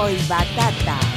fresco y batata.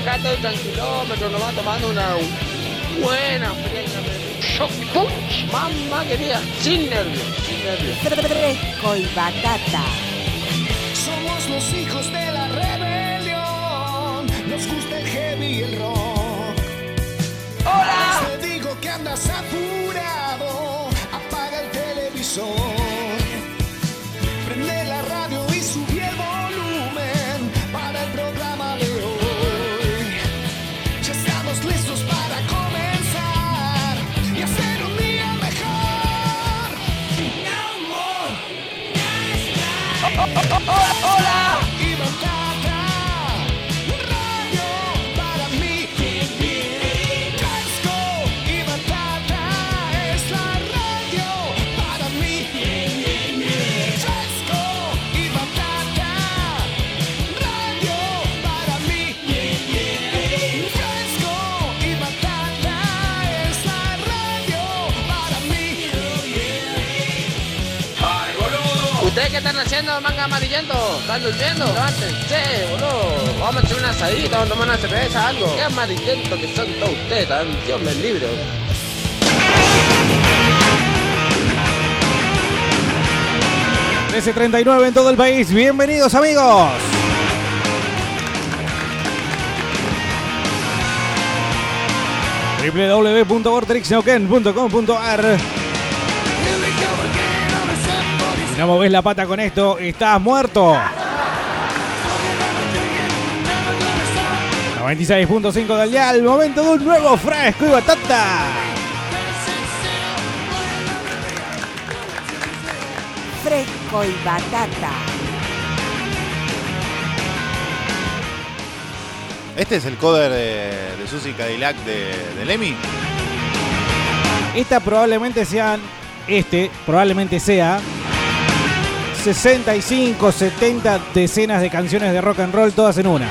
Acá estoy tranquilómetro, nomás tomando una buena punch. Mamá querida, sin nervios, sin nervios. Fresco y batata. Somos los hijos de manga amarillento? ¿Están durmiendo? Levántense, boludo. Vamos a echar una asadita, vamos a tomar una cerveza, algo. Qué amarillento que son todos ustedes, Dios me libre. S39 en todo el país. Bienvenidos amigos. www.vortexneuquén.com.ar no moves la pata con esto, estás muerto. 96.5 del dial, momento de un nuevo fresco y batata. Fresco y batata. Este es el cover de, de Susie Cadillac de, de Lemmy. Esta probablemente sean, este probablemente sea 65, 70 decenas de canciones de rock and roll todas en una.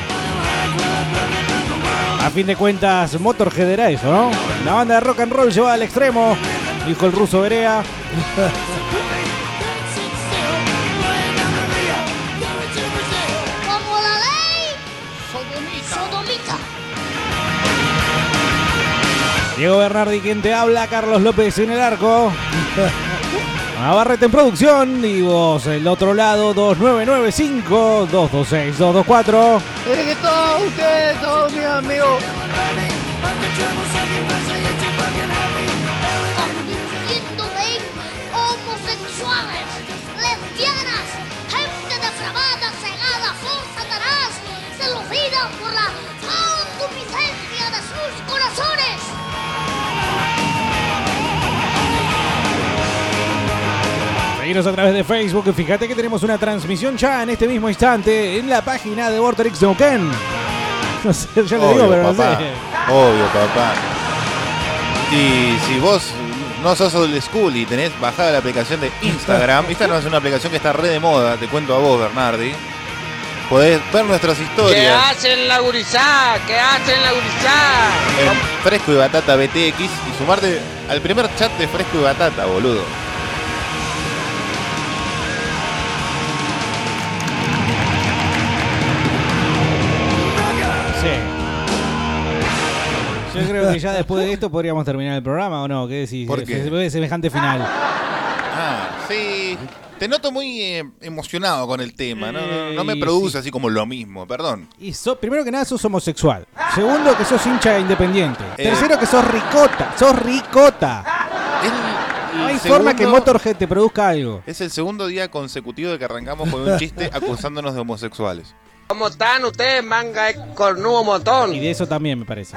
A fin de cuentas, Motorhead era eso, ¿no? La banda de rock and roll llevada al extremo, dijo el ruso Berea. Como la ley sodomita. Diego Bernardi, quien te habla, Carlos López en el arco. Navarrete en producción y vos el otro lado 2995-226-224. Es que todos ustedes, mis amigos. A través de Facebook. y Fíjate que tenemos una transmisión ya en este mismo instante en la página de Vorterix Neuquén. No sé, ya le digo, Obvio, pero no papá. sé. Obvio, papá. Y si vos no sos old school y tenés bajada la aplicación de Instagram, esta no es una aplicación que está re de moda, te cuento a vos, Bernardi. Podés ver nuestras ¿Qué historias hacen la gurizá? ¿Qué hacen la gurizá? en Fresco y Batata BTX y sumarte al primer chat de Fresco y Batata, boludo. Creo que ya después de esto podríamos terminar el programa, ¿o no? ¿Qué decís? ¿Por qué? Se ve semejante final. Ah, sí. Te noto muy eh, emocionado con el tema, ¿no? No, no me Eh, produce sí. así como lo mismo, perdón. Y so- primero que nada sos homosexual. Segundo que sos hincha independiente. Eh. Tercero que sos ricota. Sos ricota. Es el No hay segundo- forma que Motorhead te produzca algo. Es el segundo día consecutivo de que arrancamos con un chiste acusándonos de homosexuales. ¿Cómo están ustedes, manga de cornudo motón? Y de eso también me parece.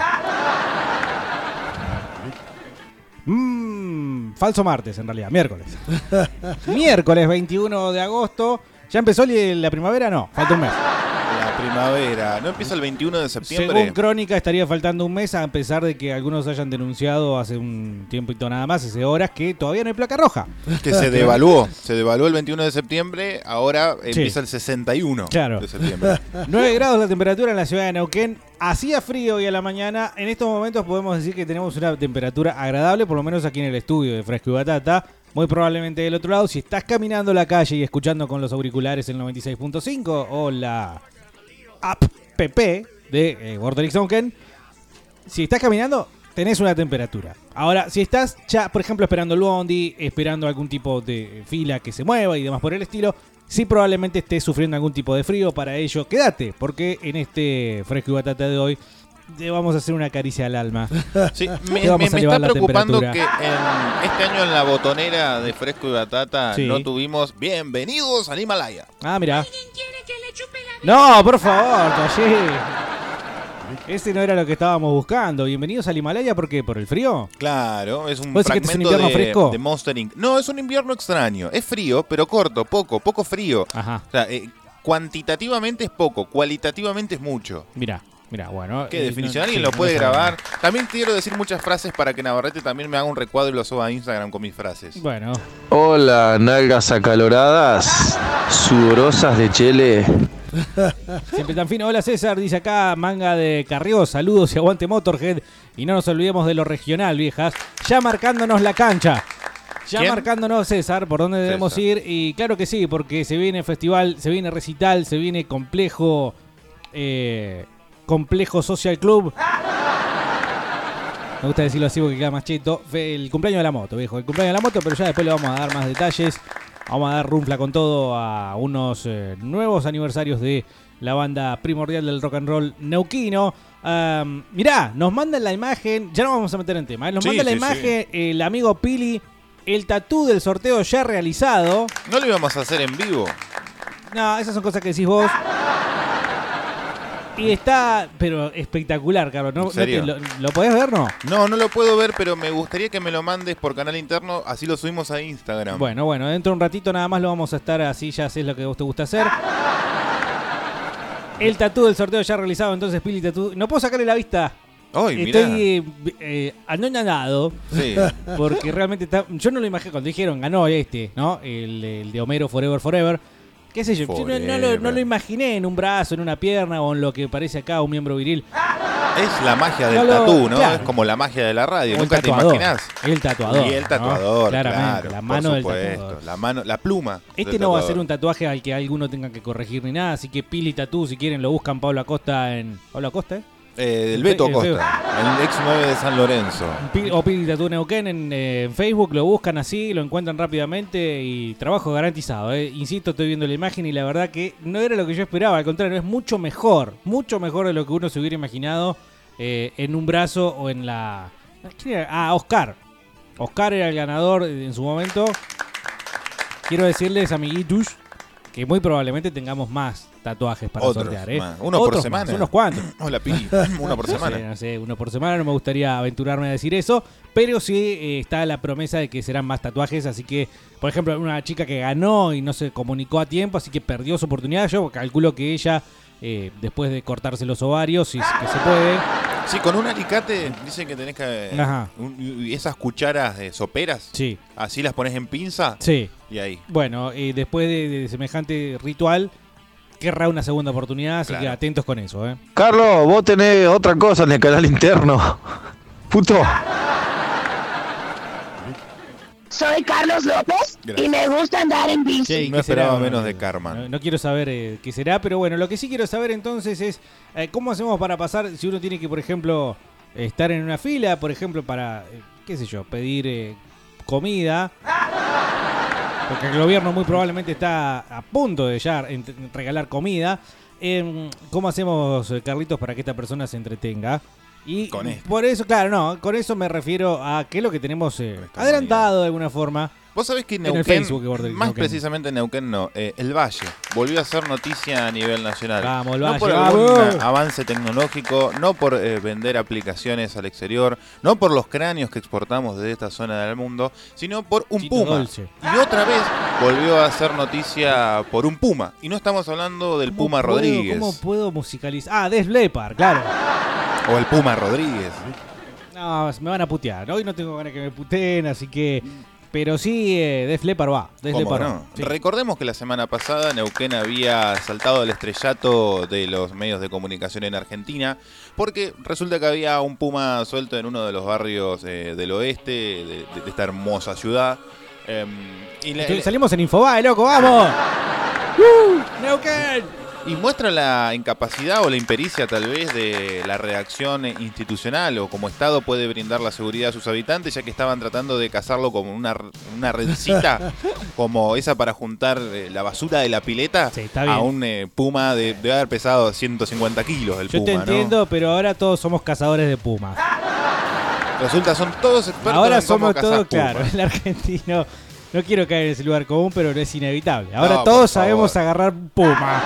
Falso martes en realidad, miércoles. miércoles 21 de agosto. ¿Ya empezó la primavera? No, falta un mes. La primavera. ¿No empieza el 21 de septiembre? Según Crónica estaría faltando un mes a pesar de que algunos hayan denunciado hace un tiempito nada más, hace horas, que todavía no hay placa roja. Que se devaluó. Se devaluó el 21 de septiembre, ahora empieza el 61 Claro. de septiembre. 9 grados la temperatura en la ciudad de Neuquén. Hacía frío hoy a la mañana. En estos momentos podemos decir que tenemos una temperatura agradable, por lo menos aquí en el estudio de Fresco y Batata. Muy probablemente del otro lado, si estás caminando la calle y escuchando con los auriculares el 96.5 o la app PP de eh, Neuquén, si estás caminando, tenés una temperatura. Ahora, si estás ya, por ejemplo, esperando el bondi, esperando algún tipo de fila que se mueva y demás por el estilo, sí probablemente estés sufriendo algún tipo de frío. Para ello, quédate, porque en este fresco y batata de hoy te vamos a hacer una caricia al alma. Sí, me, está preocupando que en, este año en la botonera de Fresco y Batata Sí. no tuvimos Bienvenidos al Himalaya. Ah, mira. No, por favor, Tallé. Ese no era lo que estábamos buscando. Bienvenidos al Himalaya, ¿por qué? ¿Por el frío? Claro, es un ¿Vos decís que es un fragmento invierno de, fresco? de Monster Inc. No, es un invierno extraño. Es frío, pero corto, poco, poco frío. Ajá, O sea, eh, cuantitativamente es poco, cualitativamente es mucho. mira, mira, bueno. ¿Qué definición? no- ¿Alguien sí, lo puede no grabar? También quiero decir muchas frases para que Navarrete también me haga un recuadro y lo suba a Instagram con mis frases. Bueno, Hola, nalgas acaloradas, sudorosas de chele. siempre tan fino. Hola César, dice acá, manga de Carrió, saludos y aguante Motorhead. Y no nos olvidemos de lo regional, viejas. Ya marcándonos la cancha. Ya ¿Quién? marcándonos, César, por dónde debemos César. ir. Y claro que sí, porque se viene festival, se viene recital, se viene complejo. eh, complejo Social Club. Me gusta decirlo así porque queda más cheto. El cumpleaños de la moto, viejo. El cumpleaños de la moto, pero ya después le vamos a dar más detalles. Vamos a dar runfla con todo a unos eh, nuevos aniversarios de la banda primordial del rock and roll neuquino. Am, mirá, nos mandan la imagen, ya no vamos a meter en tema, ¿eh? nos Sí, manda la sí, imagen el amigo Pili, el tatú del sorteo ya realizado. ¿No lo íbamos a hacer en vivo? No, esas son cosas que decís vos. Y está, pero espectacular, Carlos. ¿no? ¿En serio? ¿No te- lo, ¿Lo podés ver, no? No, no lo puedo ver, pero me gustaría que me lo mandes por canal interno, así lo subimos a Instagram. Bueno, bueno, dentro de un ratito nada más lo vamos a estar así, ya sé lo que vos te gusta hacer. El tatú del sorteo ya realizado, entonces Pili Tatú. No puedo sacarle la vista. Estoy eh, eh, anonadado. Sí. Porque realmente está. Yo no lo imaginé cuando dijeron ganó este, ¿no? El, el de Homero Forever Forever. ¿Qué sé yo? Yo no, no lo, no lo imaginé en un brazo, en una pierna o en lo que parece acá un miembro viril. Es la magia del No lo- tatú, ¿no? claro. Es como la magia de la radio. El Nunca te tatuador. imaginás. El tatuador. Y el ¿no? tatuador, Claramente, claro, la por mano del tatuador. La mano, la pluma. Este no va a ser un tatuaje al que alguno tenga que corregir ni nada, así que Pili Tatú, si quieren, lo buscan Pablo Acosta en. ¿Pablo Acosta, eh? Eh, el Beto El feo. Costa, el ex 9 de San Lorenzo. O Pili Tatú Neuquén en, eh, en Facebook, lo buscan así, lo encuentran rápidamente y trabajo garantizado. eh. Insisto, estoy viendo la imagen y la verdad que no era lo que yo esperaba, al contrario, es mucho mejor, mucho mejor de lo que uno se hubiera imaginado eh, en un brazo o en la. Ah, Oscar. Oscar era el ganador en su momento. Quiero decirles, amiguitos, que muy probablemente tengamos más tatuajes para Otros sortear. ¿eh? más. Uno por semana. más, unos cuantos. Hola, Pili. Uno por No semana. sé, no sé, uno por semana, no me gustaría aventurarme a decir eso, pero sí eh, está la promesa de que serán más tatuajes, así que, por ejemplo, una chica que ganó y no se comunicó a tiempo, así que perdió su oportunidad, yo calculo que ella, eh, después de cortarse los ovarios, si es que se puede, Sí, con un alicate dicen que tenés que. Ajá. un- esas cucharas de soperas, sí, así las pones en pinza sí. y ahí. Bueno, eh, después de, de semejante ritual, querrá una segunda oportunidad, así Claro. que atentos con eso, ¿eh? Carlos, vos tenés otra cosa en el canal interno. Puto. Soy Carlos López Gracias. y me gusta andar en bici. ¿y No esperaba será? menos de Karma. No, no quiero saber eh, qué será, pero bueno, lo que sí quiero saber entonces es eh, cómo hacemos para pasar, si uno tiene que, por ejemplo, estar en una fila, por ejemplo, para, eh, qué sé yo, pedir eh, comida. Porque el gobierno muy probablemente está a punto de ya regalar comida. Em, ¿Cómo hacemos, eh, Carlitos, para que esta persona se entretenga? Y Con esto. por eso, claro, no, con eso me refiero a qué es lo que tenemos eh, adelantado de alguna forma Vos sabés que En Neuquén, Facebook, Border, más Neuquén. precisamente Neuquén no, eh, el Valle, volvió a ser noticia a nivel nacional. Vamos, el no Valle, por algún avance tecnológico, no por eh, vender aplicaciones al exterior, no por los cráneos que exportamos desde esta zona del mundo, sino por un Chito puma. Dolce. Y otra vez volvió a ser noticia por un puma. Y no estamos hablando del ¿Cómo Puma puedo- Rodríguez. ¿Cómo puedo musicalizar? Ah, Des Leppard, claro. O el Puma Rodríguez. No, me van a putear. Hoy no tengo ganas que me puteen, así que. Pero sí, eh, Def Leppard va. Def ¿Cómo Leppard no? va. Sí. Recordemos que la semana pasada Neuquén había saltado al estrellato de los medios de comunicación en Argentina porque resulta que había un puma suelto en uno de los barrios eh, del oeste de, de- de esta hermosa ciudad. Em, y, la- Salimos en Infobae, loco, vamos. ¡Uh! ¡Neuquén! Y muestra la incapacidad o la impericia tal vez de la reacción institucional o como Estado puede brindar la seguridad a sus habitantes ya que estaban tratando de cazarlo como una, una redcita como esa para juntar eh, la basura de la pileta Sí, a un eh, puma de, debe haber pesado 150 kilos el Yo puma te ¿no? entiendo, pero ahora todos somos cazadores de pumas. resulta son todos expertos Ahora en cómo somos todos, claro, el argentino. No quiero caer en ese lugar común, pero no es inevitable. Ahora No, todos sabemos agarrar puma.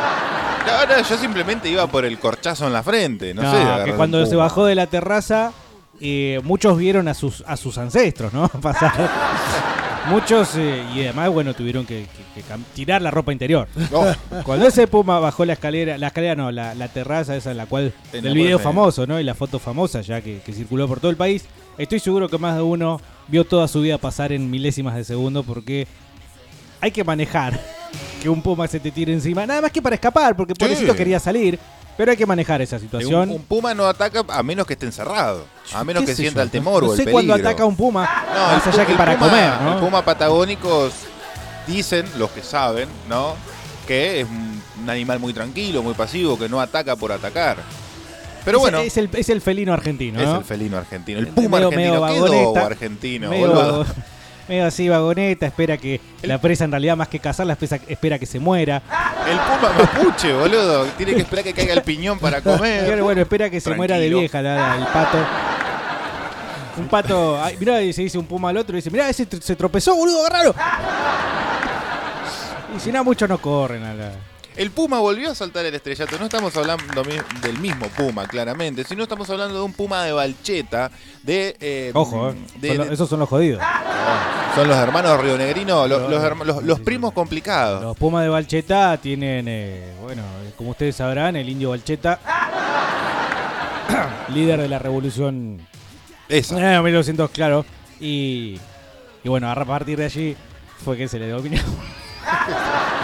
Ahora yo simplemente iba por el corchazo en la frente no, No, sé que cuando se bajó de la terraza, eh, muchos vieron a sus, a sus ancestros, ¿no? Pasar. Muchos, eh, y además, bueno, tuvieron que, que- que cam- tirar la ropa interior. Oh, Cuando ese puma bajó la escalera, la escalera no, la, la terraza esa en la cual, la video famoso, ¿no? Y la foto famosa ya que, que circuló por todo el país, estoy seguro que más de uno vio toda su vida pasar en milésimas de segundo porque hay que manejar que un puma se te tire encima, nada más que para escapar, porque pobrecito quería salir, pero hay que manejar esa situación. un puma no ataca a menos que esté encerrado a menos ¿Qué que sienta yo? el temor no o el sé peligro cuándo ataca un puma, No, más allá que para puma- comer, ¿no? El puma patagónico dicen los que saben, ¿no? Que es un animal muy tranquilo, muy pasivo, que no ataca por atacar. Pero Es- bueno, es, el, es el felino argentino, es el felino argentino. El Medio- puma medio argentino. ¿Qué vagoneta, dogo argentino, medio, boludo? medio así vagoneta, espera que la presa en realidad más que cazarla espera, espera que se muera. El puma mapuche, boludo. Tiene que esperar que caiga el piñón para comer. bueno, espera que se muera de vieja la- la- el pato. Un pato, ay, mirá, y se dice un puma al otro y dice, mirá, ese se tropezó, boludo, agarralo. Y si no, muchos no corren a la... El puma volvió a saltar el estrellato. No estamos hablando del mismo puma, claramente, sino estamos hablando de un puma de Balcheta. De, eh, Ojo, eh, de- son lo- de- esos son los jodidos. son los hermanos rionegrinos, los, Los- primos complicados. Los Pumas de Balcheta tienen, eh, bueno, como ustedes sabrán, el indio Balcheta, líder de la revolución Esa. Eh, 1200, claro. Y, y bueno, a partir de allí fue que se le dominó.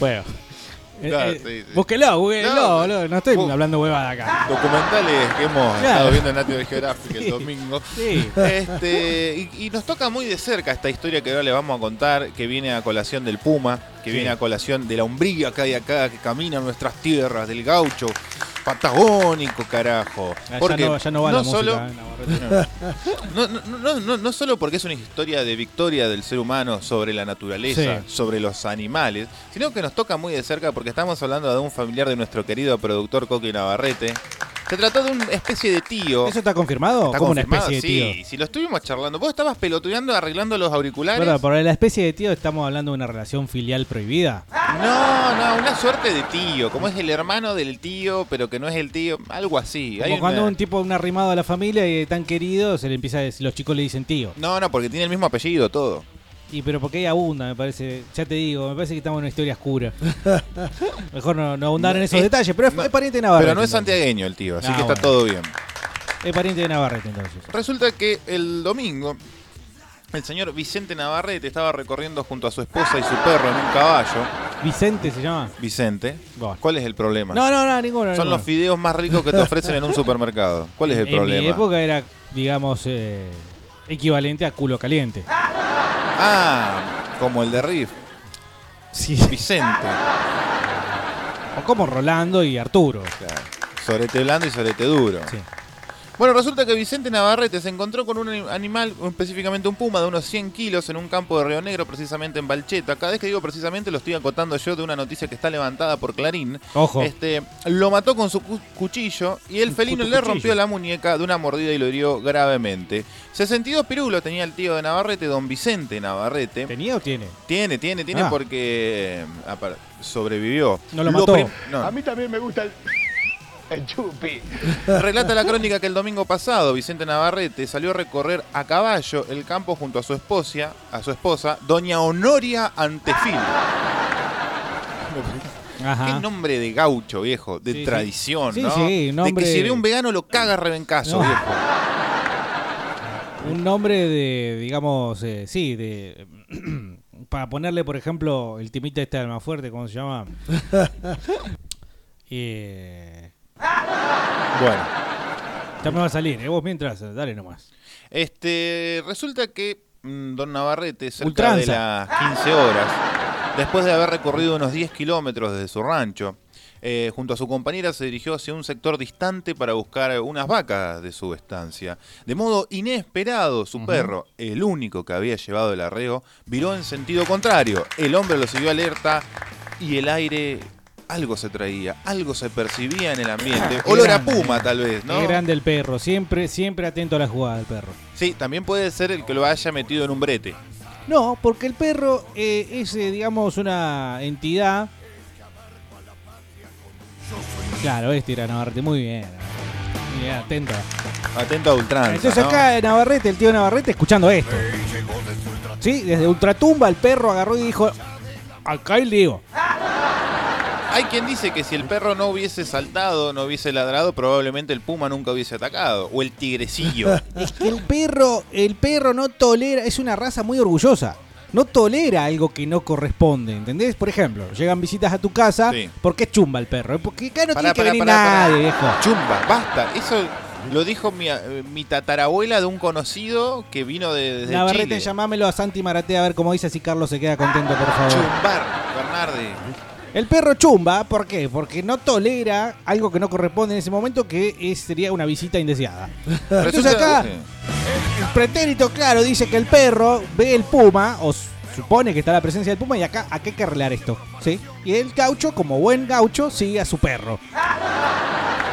bueno. Eh, Claro, eh, sí, sí. Búsquelo, búsquelo, No, boludo, no estoy bu- hablando huevada acá. Documentales que hemos Claro. estado viendo en National Geographic el domingo. Sí. Este, y, y nos toca muy de cerca esta historia que ahora le vamos a contar, que viene a colación del Puma, que viene a colación de la umbría que hay acá, que camina en nuestras tierras, del gaucho patagónico, carajo. Porque no, ya no va la solo, música. Navarrete. no, no, no, no, no solo porque es una historia de victoria del ser humano sobre la naturaleza, Sí. sobre los animales, sino que nos toca muy de cerca porque estamos hablando de un familiar de nuestro querido productor Coqui Navarrete. Se trató de una especie de tío. ¿Eso está confirmado? ¿Está como una especie de tío? Sí, si lo estuvimos charlando. Vos estabas pelotudeando, arreglando los auriculares. Verdad, por la especie de tío estamos hablando de una relación filial prohibida. No, no, una suerte de tío, como es el hermano del tío, pero que no es el tío, algo así. Como Hay cuando una- un tipo, un arrimado a la familia y tan querido, se le empieza a decir, los chicos le dicen tío. No, no, porque tiene el mismo apellido, todo. Y pero porque ahí abunda, me parece. Ya te digo, me parece que estamos en una historia oscura. Mejor no, no abundar en esos Es- detalles, pero es, no, es pariente de Navarrete. Pero no es santiagueño el tío, así que está todo bien. Es pariente de Navarrete entonces. Resulta que el domingo el señor Vicente Navarrete estaba recorriendo junto a su esposa y su perro en un caballo. Vicente se llama. Vicente, Bueno. ¿cuál es el problema? No, no, no, ninguno. Son ninguno. los fideos más ricos que te ofrecen en un supermercado. ¿Cuál es el en problema? mi época era, digamos, eh, equivalente a culo caliente. Ah, como el de Riff. Sí. Vicente. O como Rolando y Arturo. Claro. Sorete blando y sorete duro. Sí. Bueno, resulta que Vicente Navarrete se encontró con un ani- animal, específicamente un puma de unos 100 kilos en un campo de Río Negro, precisamente en Balcheta. Cada vez que digo precisamente lo estoy acotando yo de una noticia que está levantada por Clarín. Ojo. Este, lo mató con su cu- cuchillo y el felino le rompió la muñeca de una mordida y lo hirió gravemente. 62 pirulos tenía el tío de Navarrete, don Vicente Navarrete. ¿Tenía o tiene? Tiene, tiene, tiene Ah. porque eh, sobrevivió. No lo mató. no. A mí también me gusta el, el chupi. Relata la crónica que el domingo pasado Vicente Navarrete salió a recorrer a caballo el campo junto a su esposa, a su esposa, doña Honoria Antefil. Ajá. Qué nombre de gaucho, viejo, de Sí, sí. tradición, Sí, ¿no? sí, De nombre- que si ve un vegano lo caga a rebencazo, No. viejo. Un nombre de, digamos, eh, sí, de... para ponerle, por ejemplo, el timita este alma fuerte, ¿cómo se llama? Eh, Bueno. ya me va a salir, ¿eh? Vos mientras, dale nomás. Este, resulta que mm, don Navarrete, cerca Ultranza. de las 15 horas, después de haber recorrido unos 10 kilómetros desde su rancho, eh, junto a su compañera se dirigió hacia un sector distante para buscar unas vacas de su estancia. De modo inesperado, su perro, el único que había llevado el arreo, viró en sentido contrario. El hombre lo siguió alerta y el aire... Algo se traía, algo se percibía en el ambiente. Qué Olor a grande, puma, eh. tal vez, ¿no? Qué grande el perro, siempre, siempre atento a la jugada del perro. Sí, también puede ser el que lo haya metido en un brete. No, porque el perro eh, es, eh, digamos, una entidad. Claro, este era Navarrete, muy bien. Muy bien, atento. Atento a ultranza. Entonces ¿no? acá Navarrete, el tío Navarrete, escuchando esto. Sí, desde Ultratumba el perro agarró y dijo, acá el digo. Hay quien dice que si el perro no hubiese saltado, no hubiese ladrado, probablemente el puma nunca hubiese atacado. O el tigrecillo. Es que el perro, el perro no tolera, es una raza muy orgullosa. No tolera algo que no corresponde, ¿entendés? Por ejemplo, llegan visitas a tu casa, Sí. ¿por qué chumba el perro? Porque acá no Pará, tiene que pará, venir pará, pará. nadie, viejo. Chumba, basta. Eso lo dijo mi, eh, mi tatarabuela de un conocido que vino de, desde Navarrete, Chile. llamámelo a Santi Maratea a ver cómo dice así Carlos se queda contento, por favor. Chumbar, Bernardi. El perro chumba, ¿por qué? Porque no tolera algo que no corresponde en ese momento, que es- sería una visita indeseada. Entonces acá, el pretérito claro dice que el perro ve el puma, o s- supone que está la presencia del puma, y acá, acá hay que arreglar esto, ¿sí? Y el gaucho, como buen gaucho, sigue a su perro.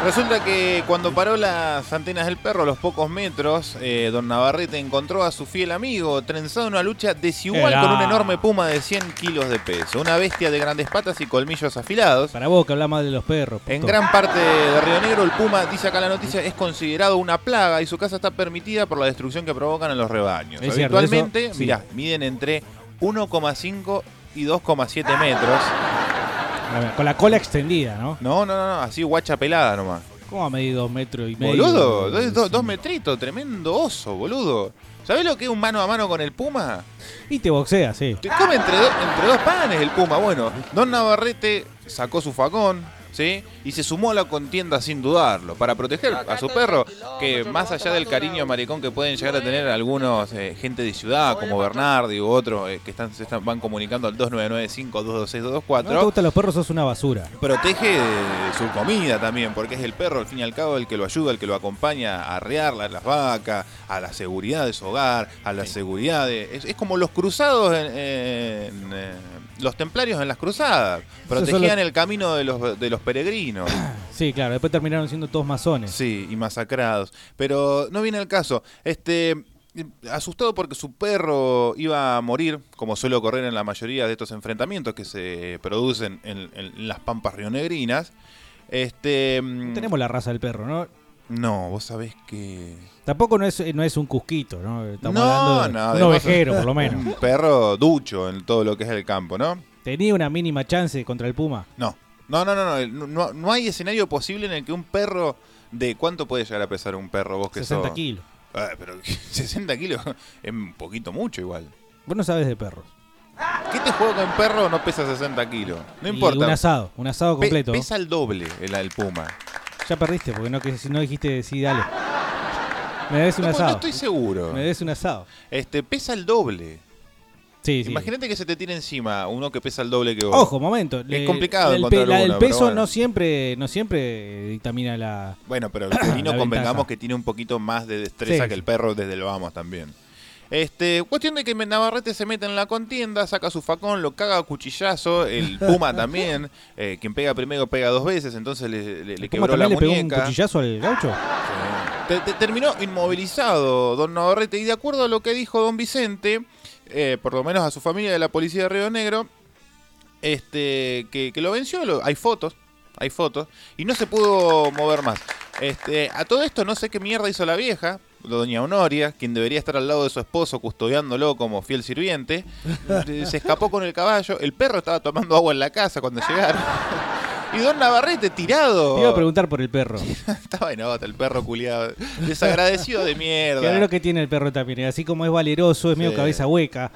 Resulta que cuando paró las antenas del perro a los pocos metros, eh, don Navarrete encontró a su fiel amigo trenzado en una lucha desigual Era. con un enorme puma de 100 kilos de peso. Una bestia de grandes patas y colmillos afilados. Para vos que hablamos de los perros. En gran parte de Río Negro, el puma, dice acá la noticia, es considerado una plaga y su caza está permitida por la destrucción que provocan en los rebaños. Es cierto, Habitualmente, sí. mirá, miden entre 1,5 y 2,7 metros. Ver, Con la cola extendida, ¿no? No, no, no, no, así guacha pelada nomás. ¿Cómo a medir dos metros y medio? Boludo, dos, dos- dos metritos, tremendo oso, boludo. ¿Sabés lo que es un mano a mano con el puma? Y te boxea, sí. Te come entre, do- entre dos panes el puma. Bueno, Don Navarrete sacó su facón, ¿sí? Y se sumó a la contienda sin dudarlo, para proteger a su perro, que más allá del cariño maricón que pueden llegar a tener algunos eh, gente de ciudad, como Bernardi u otros, eh, que están, se están, van comunicando al 2995-226-224, No te gustan los perros, sos una basura. protege de su comida también, porque es el perro, al fin y al cabo, el que lo ayuda, el que lo acompaña a arrear la- las vacas, a la seguridad de su hogar, a la seguridad de... Es, es como los cruzados, en, en, eh, los templarios en las cruzadas, protegían el camino de los, de los peregrinos. Sí, claro, después terminaron siendo todos masones. Sí, y masacrados. Pero no viene el caso. Este, asustado porque su perro iba a morir, como suele ocurrir en la mayoría de estos enfrentamientos que se producen en, en las pampas rionegrinas. Este, mm, Tenemos la raza del perro, ¿no? no, vos sabés que Tampoco no es, no es un cusquito, ¿no? Estamos no, hablando de no, un ovejero, por lo menos. Un perro ducho en todo lo que es el campo, ¿no? ¿Tenía una mínima chance contra el Puma? No. No, no, no, no, no, no hay escenario posible en el que un perro de cuánto puede llegar a pesar un perro vos que 60 sos? kilos. Ah, pero 60 kilos es un poquito mucho igual. Vos no sabes de perros. ¿Qué te juego que un perro no pesa 60 kilos? No Y importa. un asado, un asado Pe- completo. pesa el doble el, el puma. Ya perdiste, porque no, que, no dijiste sí, dale. Me debes un No, no asado. estoy seguro. Me debes un asado. Este, pesa el doble. Sí, sí. Imagínate que se te tire encima uno que pesa el doble que vos. Ojo, momento. Es complicado el, la uno, pero peso bueno. no siempre no siempre dictamina la. Bueno, pero el felino convengamos que tiene un poquito más de destreza Sí, que el sí. perro desde el vamos también. Este, cuestión de que Navarrete se mete en la contienda, saca su facón, lo caga a cuchillazo, el Puma también, eh, quien pega primero pega dos veces, entonces le, le- le ¿Cómo quebró la le pegó un muñeca. cuchillazo al gaucho? Te- te- terminó inmovilizado don Navarrete y de acuerdo a lo que dijo don Vicente, eh, por lo menos a su familia de la policía de Río Negro, este, que, lo venció, hay fotos, hay fotos, y no se pudo mover más. Este, a todo esto no sé qué mierda hizo la vieja, doña Honoria, quien debería estar al lado de su esposo custodiándolo como fiel sirviente, se escapó con el caballo, el perro estaba tomando agua en la casa cuando llegaron. Y don Navarrete tirado. Te iba a preguntar por el perro. Estaba en el perro culiado. Desagradecido de mierda. Lo que tiene el perro también. Así como es valeroso, es medio cabeza hueca.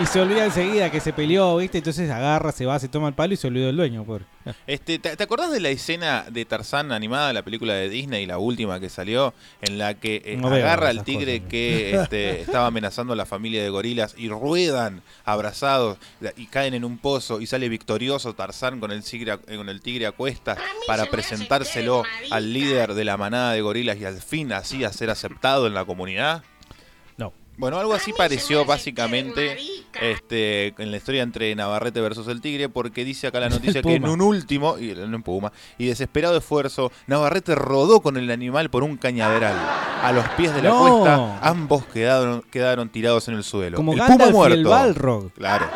Y se olvida enseguida que se peleó, ¿viste? Entonces agarra, se va, se toma el palo y se olvidó del dueño, pobre. Este, ¿te, te acordás de la escena de Tarzán animada, la película de Disney, la última que salió, en la que eh, No agarra al tigre cosas. que este, estaba amenazando a la familia de gorilas y ruedan abrazados y caen en un pozo y sale victorioso Tarzán con el tigre, a- eh, con el tigre a cuestas para presentárselo al líder de la manada de gorilas y al fin así a ser aceptado en la comunidad? No. Bueno, algo así pareció básicamente este, en la historia entre Navarrete versus el Tigre, porque dice acá la noticia que en un último, y no en Puma, y desesperado esfuerzo, Navarrete rodó con el animal por un cañaveral. A los pies de la No. cuesta, ambos quedaron, quedaron tirados en el suelo. Como el Gandalf Puma y muerto. el Balrog. Claro.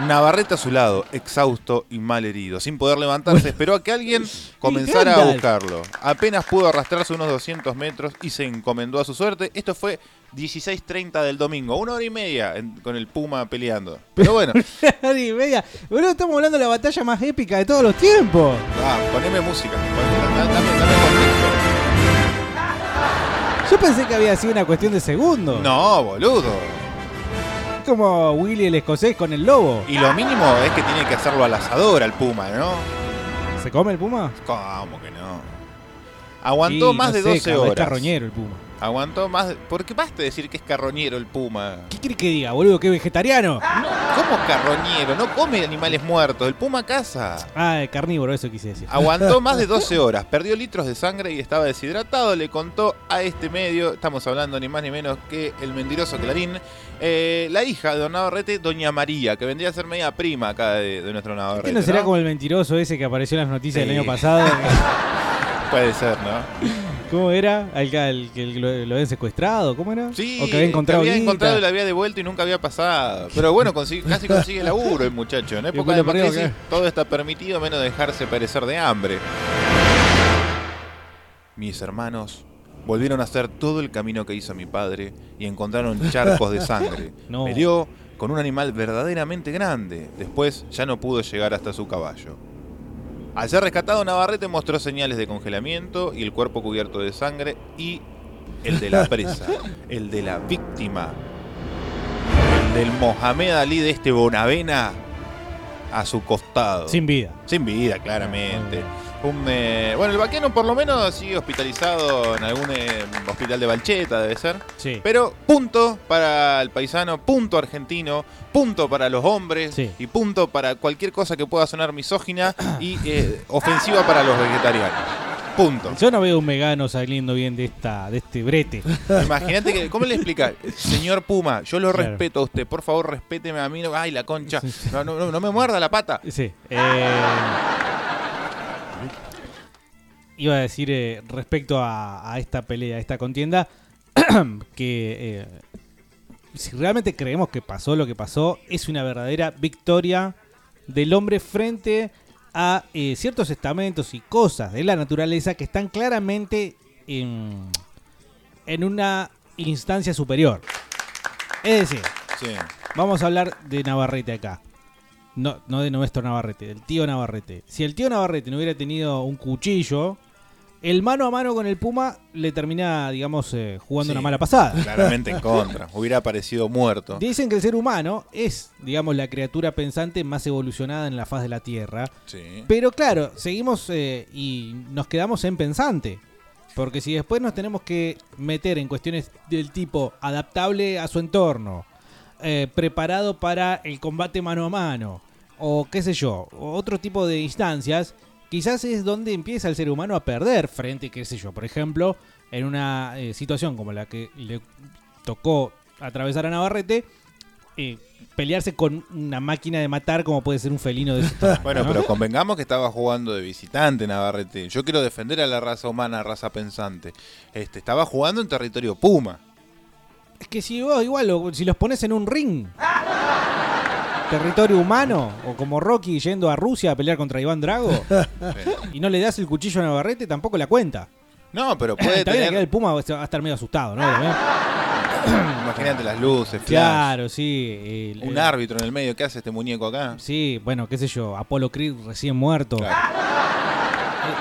Navarrete a su lado, exhausto y mal herido. Sin poder levantarse, esperó a que alguien comenzara a buscarlo. Apenas pudo arrastrarse unos 200 metros y se encomendó a su suerte. Esto fue 16.30 del domingo, una hora y media en- con el Puma peleando. Pero bueno, Hora y media. Boludo, estamos hablando de la batalla más épica de todos los tiempos. ah, poneme música. Poneme- dame- dame- dame Yo pensé que había sido una cuestión de segundos. No, boludo. Como Willy el escocés con el lobo. Y lo mínimo es que tiene que hacerlo al asador al Puma, ¿no? ¿Se come el puma? ¿Cómo que no? Aguantó Y, más no de sé, 12 cabrón, horas. Es carroñero el puma. Aguantó más. de- ¿Por qué basta decir que es carroñero el puma? ¿Qué quiere que diga, boludo? ¿Que es vegetariano? ¿Cómo carroñero? No come animales muertos. El puma caza. Ah, eh, carnívoro, eso quise decir. Aguantó más de 12 horas, perdió litros de sangre y estaba deshidratado. Le contó a este medio, estamos hablando ni más ni menos que el mentiroso Clarín, eh, la hija de Don Navarrete, Doña María, que vendría a ser media prima acá de, de nuestro Navarrete. ¿Qué no será ¿no? como el mentiroso ese que apareció en las noticias Sí. del año pasado? Puede ser, ¿no? ¿Cómo era? ¿Al, que lo, lo habían secuestrado? ¿Cómo era? Sí, ¿O que había encontrado había guita? encontrado y la había devuelto y nunca había pasado. Pero bueno, consigue- casi consigue laburo el muchacho. En época de ¿qué? todo está permitido menos dejarse perecer de hambre. Mis hermanos volvieron a hacer todo el camino que hizo mi padre y encontraron charcos de sangre. No. Peleó con un animal verdaderamente grande. Después ya no pudo llegar hasta su caballo. Al ser rescatado, Navarrete mostró señales de congelamiento y el cuerpo cubierto de sangre y el de la presa, el de la víctima, el del Mohamed Ali de este Bonavena a su costado. Sin vida. Sin vida, claramente. Un, eh, bueno, el vaquero por lo menos sigue hospitalizado en algún eh, hospital de Balcheta, debe ser. Sí. Pero punto para el paisano, punto argentino, punto para los hombres Sí. y punto para cualquier cosa que pueda sonar misógina y eh, ofensiva para los vegetarianos. Punto. Yo no veo un vegano saliendo bien de esta de este brete. Imagínate que, ¿cómo le explica? Señor Puma, yo lo Claro. respeto a usted, por favor respéteme a mí. no- Ay, la concha. No, no, no, no me muerda la pata. Sí. eh, iba a decir eh, respecto a, a esta pelea, a esta contienda, que eh, si realmente creemos que pasó lo que pasó, es una verdadera victoria del hombre frente a eh, ciertos estamentos y cosas de la naturaleza que están claramente en, en una instancia superior. Es decir, Sí. Vamos a hablar de Navarrete acá. No, no de nuestro Navarrete, del tío Navarrete. Si el tío Navarrete no hubiera tenido un cuchillo, el mano a mano con el Puma le termina, digamos, eh, jugando Sí. una mala pasada. Claramente en contra. Hubiera aparecido muerto. Dicen que el ser humano es, digamos, la criatura pensante más evolucionada en la faz de la Tierra. Sí. Pero claro, seguimos eh, y nos quedamos en pensante. Porque si después nos tenemos que meter en cuestiones del tipo adaptable a su entorno, eh, preparado para el combate mano a mano, o qué sé yo, otro tipo de instancias, quizás es donde empieza el ser humano a perder frente, qué sé yo, por ejemplo, en una eh, situación como la que le tocó atravesar a Navarrete, eh, pelearse con una máquina de matar como puede ser un felino de tamaño, Bueno, ¿no? pero convengamos que estaba jugando de visitante Navarrete. Yo quiero defender a la raza humana, raza pensante. Este, estaba jugando en territorio Puma. Es que si vos igual, si los pones en un ring, territorio humano, o como Rocky yendo a Rusia a pelear contra Iván Drago, y no le das el cuchillo a Navarrete, tampoco la cuenta. No, pero puede También tener. el Puma va a estar medio asustado, ¿no? Imagínate las luces, flash. Claro, sí. el- Un el- árbitro en el medio. ¿Qué hace este muñeco acá? Sí, bueno, qué sé yo, Apolo Creed recién muerto. Eh,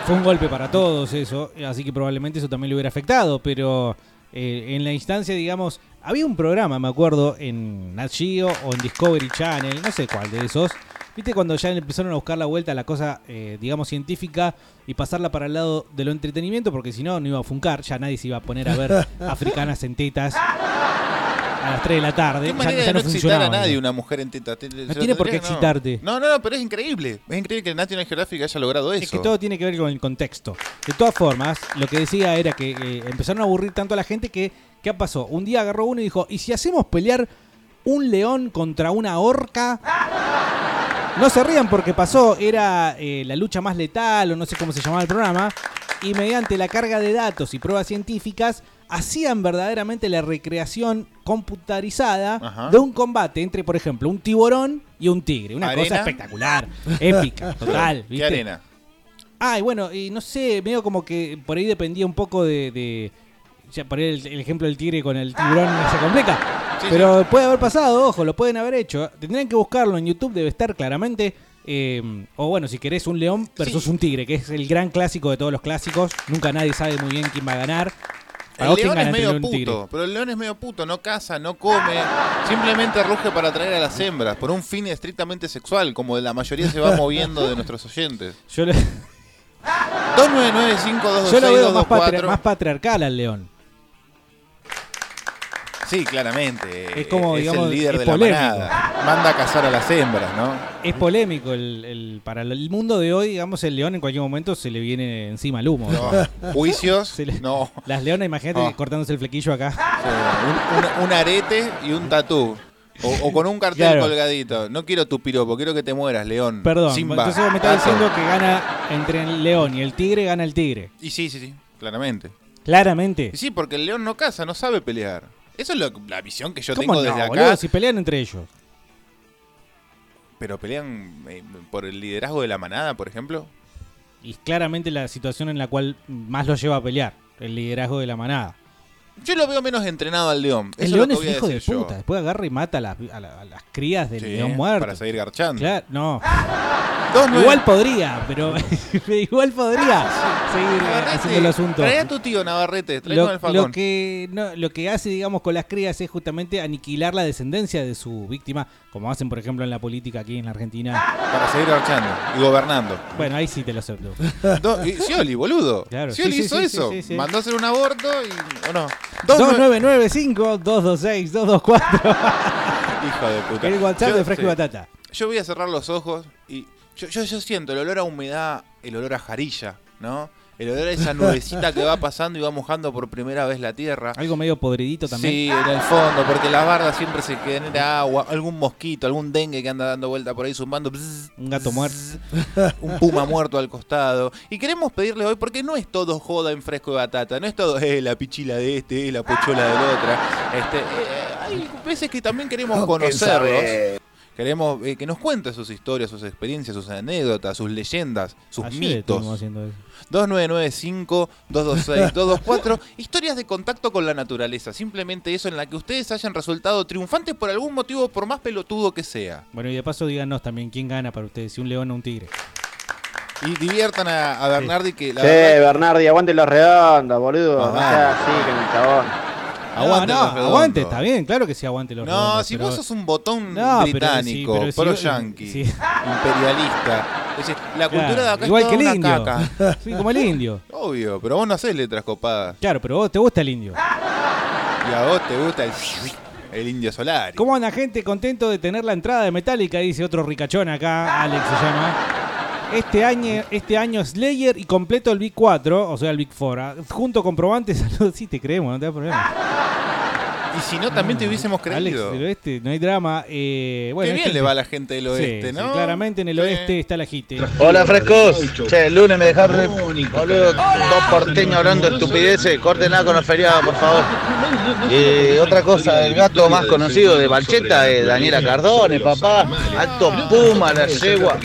Fue un golpe para todos eso, así que probablemente eso también le hubiera afectado, pero eh, en la instancia, digamos, había un programa, me acuerdo, en Nat Geo o en Discovery Channel, no sé cuál de esos. ¿Viste cuando ya empezaron a buscar la vuelta a la cosa, eh, digamos, científica y pasarla para el lado de lo entretenimiento? Porque si no, no iba a funcar, ya nadie se iba a poner a ver africanas en tetas a las 3 de la tarde. ¿Qué Ya- manera ya no no excitar a nadie una mujer en teta? Te- se lo tiene por qué no. excitarte. No, no, no, pero es increíble. Es increíble que National Geographic haya logrado eso. Es que todo tiene que ver con el contexto. De todas formas, lo que decía era que eh, empezaron a aburrir tanto a la gente que, ¿qué pasó? Un día agarró uno y dijo, ¿y si hacemos pelear un león contra una orca? No se rían porque pasó, era eh, la lucha más letal o no sé cómo se llamaba el programa, y mediante la carga de datos y pruebas científicas hacían verdaderamente la recreación computarizada Ajá. de un combate entre, por ejemplo, un tiburón y un tigre. Una ¿Arena? cosa espectacular, épica, total. ¿Qué ¿viste? arena? Ah, y bueno, y no sé, medio como que por ahí dependía un poco de. de- ya por el, el ejemplo del tigre con el tiburón se complica. Sí, pero puede haber pasado, ojo, lo pueden haber hecho. Tendrían que buscarlo en YouTube, debe estar claramente. eh, o bueno, si querés un león versus Sí. un tigre, que es el gran clásico de todos los clásicos. Nunca nadie sabe muy bien quién va a ganar. Para El vos, ¿quién león es medio tigre? puto, pero el león es medio puto, no caza, no come, simplemente ruge para atraer a las hembras, por un fin estrictamente sexual, como la mayoría se va moviendo de nuestros oyentes. Yo, le- 2995 yo lo veo más, patri- más patriarcal al león. Sí, claramente. Es como, digamos, el líder es de la manada. Manda a cazar a las hembras, ¿no? Es polémico el, el- para el mundo de hoy, digamos, el león en cualquier momento se le viene encima el humo. No, Juicios, le- no. Las leonas, imagínate Ah. cortándose el flequillo acá. Sí, un, un- un arete y un tatú. O, o con un cartel Claro. colgadito. No quiero tu piropo, quiero que te mueras, león. Perdón, Simba, entonces me estás diciendo que gana entre el león y el tigre, gana el tigre. Y sí, sí, sí, claramente. Claramente. Y sí, porque el león no caza, no sabe pelear. Eso es lo- la visión que yo ¿Cómo tengo no, desde acá. boludo? Si pelean entre ellos. Pero pelean eh, por el liderazgo de la manada, por ejemplo. Y claramente la situación en la cual más lo lleva a pelear. El liderazgo de la manada. Yo lo veo menos entrenado al león. Eso el león es hijo de yo. puta. Después agarra y mata a las, a la- a las crías del Sí, león muerto. Para seguir garchando. Claro, no. Igual podría, pero igual podría seguir Navarrete, haciendo el asunto. Trae a tu tío Navarrete, trae Lo, con el lo facón. que no, lo que hace, digamos, con las crías es justamente aniquilar la descendencia de su víctima, como hacen, por ejemplo, en la política aquí en la Argentina. Para seguir garchando y gobernando. Bueno, ahí sí te lo acepto. Do- y- Scioli, boludo. Claro, Scioli sí, sí, hizo sí, eso. sí. Mandó hacer un aborto y. ¿O no? Dos nueve- 2995-226-224. Hijo de puta. El WhatsApp Yo- de Fresco y. Batata. Yo voy a cerrar los ojos y. Yo, yo, yo siento el olor a humedad, el olor a jarilla, ¿no? El olor a esa nubecita que va pasando y va mojando por primera vez la tierra. Algo medio podridito también. Sí, en el fondo, porque las bardas siempre se genera agua, algún mosquito, algún dengue que anda dando vuelta por ahí zumbando, bzz, Un gato muerto. un puma muerto al costado. Y queremos pedirle hoy, porque no es todo joda en fresco de batata, no es todo eh, la pichila de este, eh, la pochola del otra. Este, eh, hay veces que también queremos conocerlos. Queremos eh, que nos cuente sus historias, sus experiencias, sus anécdotas, sus leyendas, sus Ayer mitos. estuvimos haciendo eso. 2995-226-224. Historias de contacto con la naturaleza. Simplemente eso en la que ustedes hayan resultado triunfantes por algún motivo, por más pelotudo que sea. Bueno, y de paso díganos también quién gana para ustedes, si un león o un tigre. Y diviertan a, a Bernardi que la Che, verdad- Bernardi, aguante los redondos, boludo. Ah, así que chabón. Aguante no, no, aguante, está bien, claro que sí aguante los No, redondos, si pero- vos sos un botón No, pero británico, sí, pero si pro vos- yankee, sí. imperialista. La cultura Claro, de acá igual es que el una indio. caca. Sí, como el indio. Obvio, pero vos no hacés letras copadas. Claro, pero vos te gusta el indio. Y a vos te gusta el... El Indio Solari. ¿Cómo anda gente? Contento de tener la entrada de Metallica, dice otro ricachón acá, Alex se llama. Este año, este año Slayer y completo el Big 4, o sea el Big 4. Junto comprobantes, saludos, sí te creemos, no te da problema. Y si no, también te hubiésemos Alex creído. del oeste, no hay drama. Eh, bueno, Qué bien este- le va a la gente del oeste, sí, ¿no? claramente en el Sí. oeste está la jite. Hola frescos, che, el lunes me dejaron boludo, dos porteños hablando de estupideces, córtenla con los feriados por favor. Y otra cosa, el gato más conocido de Balcheta es Daniela Cardone, papá, alto puma la yegua.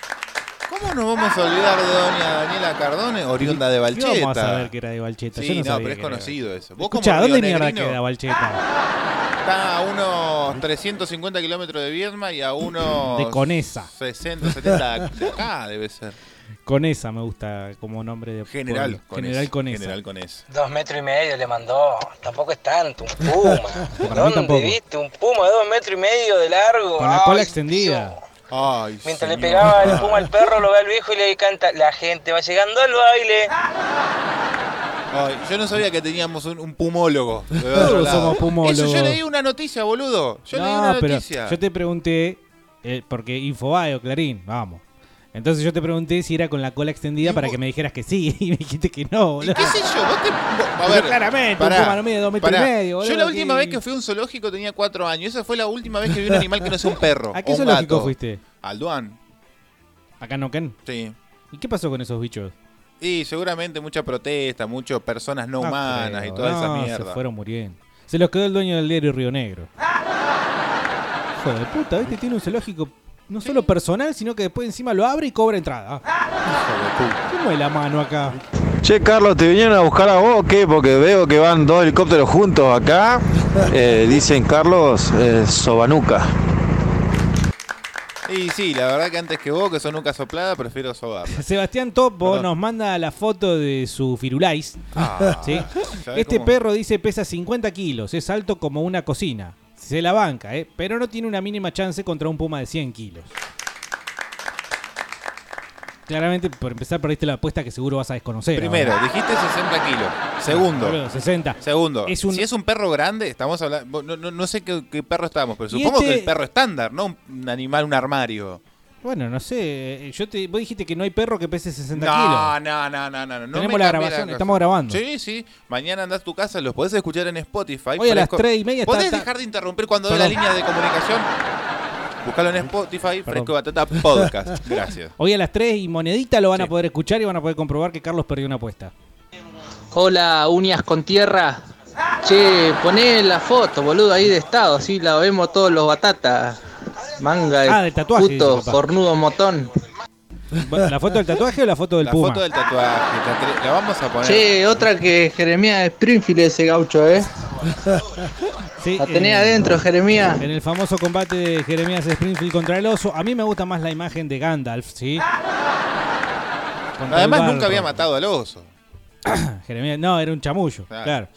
¿Cómo nos vamos a olvidar de doña Daniela Cardone, oriunda de ¿Qué Vamos a saber que era de Balcheta. Sí, Yo no, sabía pero es que era conocido eso. Vos Escuchá, como ¿dónde mierda queda Balcheta? Está a unos 350 kilómetros de Viedma y a unos... De Conesa. 60, 70 de acá debe ser. Conesa me gusta como nombre de General. Conesa. General Conesa. General Conesa. Dos metros y medio le mandó. Tampoco es tanto, un puma. ¿Dónde viste? Un puma de dos metros y medio de largo. Con la Ay, cola extendida. Ay, Mientras le pegaba el puma al perro, lo ve al viejo y le canta, la gente va llegando al baile. Ay, yo no sabía que teníamos un, un pumólogo. de Todos somos pumólogos. Eso yo leí una noticia, boludo. Yo leí una No, pero noticia. yo te pregunté, eh, porque Infobae o Clarín, vamos. Entonces yo te pregunté si era con la cola extendida para que me dijeras que sí, y me dijiste que no, boludo. ¿Qué sé yo? Vos te- a Pero ver, claramente, pará, un mide dos metros y medio, Yo boludo, la última que- vez que fui a un zoológico tenía cuatro años. Esa fue la última vez que vi un animal que no sea un perro. ¿A qué o un zoológico gato. fuiste? Al Duan. ¿Acá en Noquén? Sí. ¿Y qué pasó con esos bichos? Y seguramente mucha protesta, muchas personas no, No humanas creo, y toda esa mierda. Se fueron muriendo. Se los quedó el dueño del diario Río Negro. Hijo de puta, ¿viste? Tiene un zoológico no solo personal, sino que después encima lo abre y cobra entrada. ¿Cómo es la mano acá? Che, Carlos, ¿te vinieron a buscar a vos o qué? Porque veo que van dos helicópteros juntos acá. Eh, dicen Carlos eh, Sobanuca. Y sí, la verdad que antes que vos, que son nunca soplada, prefiero sobarla. Sebastián Topo Perdón. nos manda la foto de su firulais. Ah, ¿sí? ¿sabés Este cómo? perro dice pesa 50 kilos, es alto como una cocina. Se la banca, ¿eh? pero no tiene una mínima chance contra un puma de 100 kilos. Claramente, por empezar, perdiste la apuesta que seguro vas a desconocer. Primero, ahora. dijiste 60 kilos. Segundo. Boludo, 60. Segundo, Es un- si es un perro grande, estamos hablando. No, no- no sé qué, qué perro estamos, pero Y supongo este- que el perro estándar, no un animal, un armario. Bueno, no sé. eh, Yo te, vos dijiste que no hay perro que pese 60 No, kilos. no, no, no, no. no Tenemos la grabación, estamos grabando. Sí, sí. Mañana andás a tu casa, los podés escuchar en Spotify. Hoy a las fresco. tres y media ¿Podés está- dejar de interrumpir cuando doy la Perdón. línea de comunicación? Buscalo en Spotify, Fresco y Batata Podcast. Gracias. Hoy a las 3 y monedita lo van a poder escuchar y van a poder comprobar que Carlos perdió una apuesta. Hola, uñas con tierra. Che, poné la foto, boludo, ahí de estado, así la vemos todos los batatas. Manga de Ah, del tatuaje, puto, cornudo motón. ¿La foto del tatuaje o la foto del La puma? foto del tatuaje, la, la vamos a poner. Che, otra que Jeremías Springfield ese gaucho, eh. Sí, La tenés eh, adentro, Jeremías. En el famoso combate de Jeremías Springfield contra el oso, a mí me gusta más la imagen de Gandalf, ¿sí? Contra Además, nunca había matado al oso. Jeremías, no, era un chamullo, Claro. claro.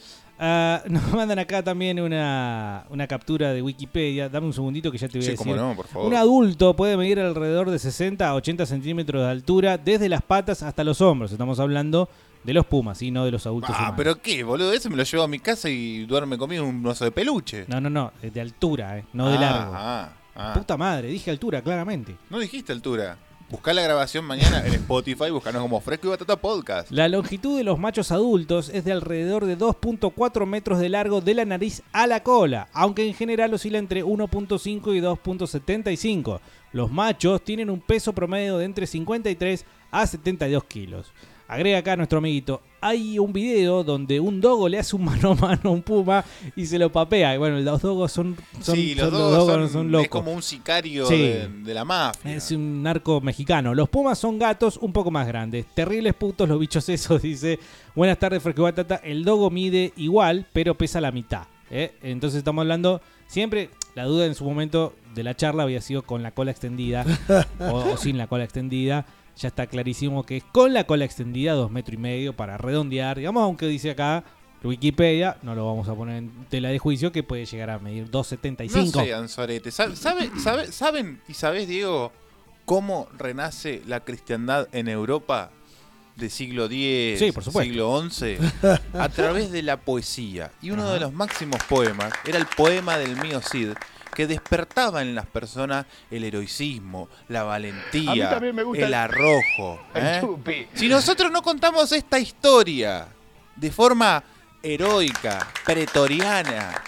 Ah, nos mandan acá también una, una captura de Wikipedia. Dame un segundito que ya te voy Sí, a decir. cómo no, por favor. Un adulto puede medir alrededor de 60 a 80 centímetros de altura desde las patas hasta los hombros. Estamos hablando de los pumas y no de los adultos Ah, humanos. pero qué, boludo, ese me lo llevo a mi casa y duerme conmigo un oso de peluche. No, no, no, de altura, eh, no de Ah, largo. ah, ah. Puta madre, dije altura, claramente. No dijiste altura. Buscá la grabación mañana en Spotify, buscanos como Fresco y Batata Podcast. La longitud de los machos adultos es de alrededor de 2.4 metros de largo de la nariz a la cola, aunque en general oscila entre 1.5 y 2.75. Los machos tienen un peso promedio de entre 53 a 72 kilos. Agrega acá nuestro amiguito, hay un video donde un dogo le hace un mano a mano a un puma y se lo papea. Y bueno, los dogos son, son, sí, los son- dogos son, locos. es como un sicario Sí. de, de la mafia. Es un narco mexicano. Los pumas son gatos un poco más grandes. Terribles putos los bichos esos, dice. Buenas tardes, Fresco Batata. El dogo mide igual, pero pesa la mitad. ¿eh? Entonces estamos hablando. Siempre, la duda en su momento de la charla había sido con la cola extendida o, o sin la cola extendida. Ya está clarísimo que es con la cola extendida, dos metros y medio para redondear. Digamos, aunque dice acá Wikipedia, no lo vamos a poner en tela de juicio, que puede llegar a medir 2,75. No sean soretes. ¿Sabe- sabe- sabe- ¿Saben y sabés, Diego, cómo renace la cristiandad en Europa? de siglo X, Sí, por supuesto. siglo XI, a través de la poesía. Y uno de los máximos poemas era el poema del mío Cid, que despertaba en las personas el heroicismo, la A mí valentía, también me gusta el arrojo. El ¿eh? chupi. Si nosotros no contamos esta historia de forma heroica, pretoriana,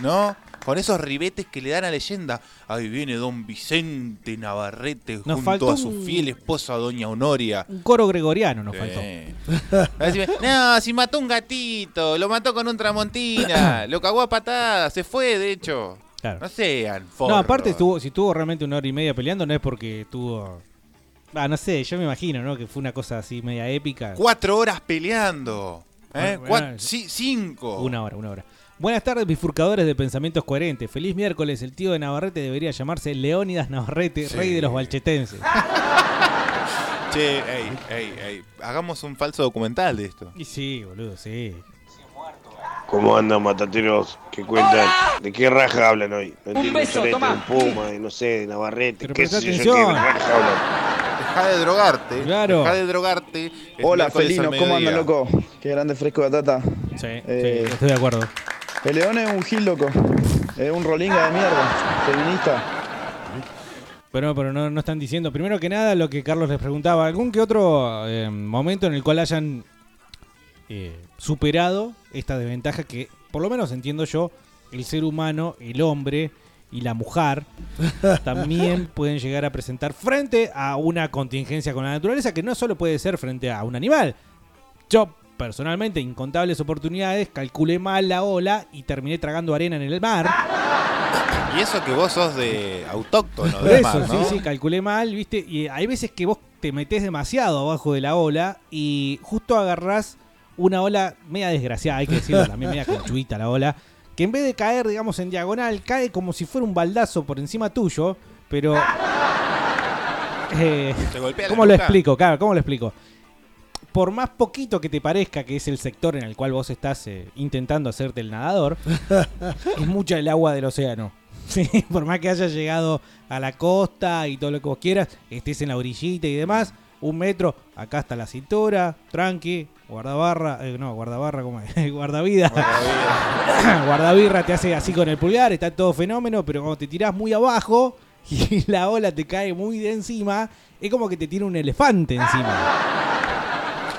¿no? Con esos ribetes que le dan a leyenda. Ahí viene don Vicente Navarrete Nos junto faltó a su un- fiel esposa doña Honoria. Un coro gregoriano nos Sí. faltó. No, si mató un gatito, lo mató con un tramontina, lo cagó a patadas, se fue, de hecho. Claro. No sean No, forros. aparte estuvo, si estuvo realmente una hora y media peleando, no es porque tuvo. Ah, no sé, yo me imagino, ¿no? Que fue una cosa así media épica. Cuatro horas peleando. ¿eh? Bueno, bueno. cinco. Una hora, una hora. Buenas tardes, bifurcadores de pensamientos coherentes. Feliz miércoles. El tío de Navarrete debería llamarse Leónidas Navarrete, Sí. rey de los balchetenses. Che, ey, ey, ey. Hagamos un falso documental de esto. Y sí, boludo, sí. ¿Cómo andan matateros que cuentan? ¿De qué raja hablan hoy? No entiendo beso, tomá. un Puma, y no sé, de Navarrete, Pero qué sé yo, qué atención. raja hablan. Deja de drogarte. Claro. Deja de drogarte. Hola, felinos, ¿cómo andan, loco? Qué grande fresco de batata. Sí, Eh, sí, estoy de acuerdo. El león es un gil, loco. Es un rolinga de mierda. Feminista. Pero, pero no, no están diciendo, primero que nada, lo que Carlos les preguntaba, algún que otro eh, momento en el cual hayan eh, superado esta desventaja que, por lo menos entiendo yo, el ser humano, el hombre y la mujer también pueden llegar a presentar frente a una contingencia con la naturaleza que no solo puede ser frente a un animal. Yo, personalmente, incontables oportunidades, calculé mal la ola y terminé tragando arena en el mar. Y eso que vos sos de autóctono, de eso, mar, ¿no? sí, sí, calculé mal, ¿viste? Y hay veces que vos te metés demasiado abajo de la ola y justo agarrás una ola media desgraciada, hay que decirlo, también media conchuita la ola, que en vez de caer, digamos, en diagonal, cae como si fuera un baldazo por encima tuyo, pero... Eh, ¿Cómo lo explico? Claro, ¿cómo lo explico? Por más poquito que te parezca que es el sector en el cual vos estás eh, intentando hacerte el nadador, es mucha el agua del océano. Sí, por más que hayas llegado a la costa y todo lo que vos quieras, estés en la orillita y demás, un metro, acá hasta la cintura, tranqui, guardabarra, eh, no, guardabarra, ¿cómo es? guardavida. Guardabirra te hace así con el pulgar, está todo fenómeno, pero cuando te tirás muy abajo y la ola te cae muy de encima, es como que te tira un elefante encima.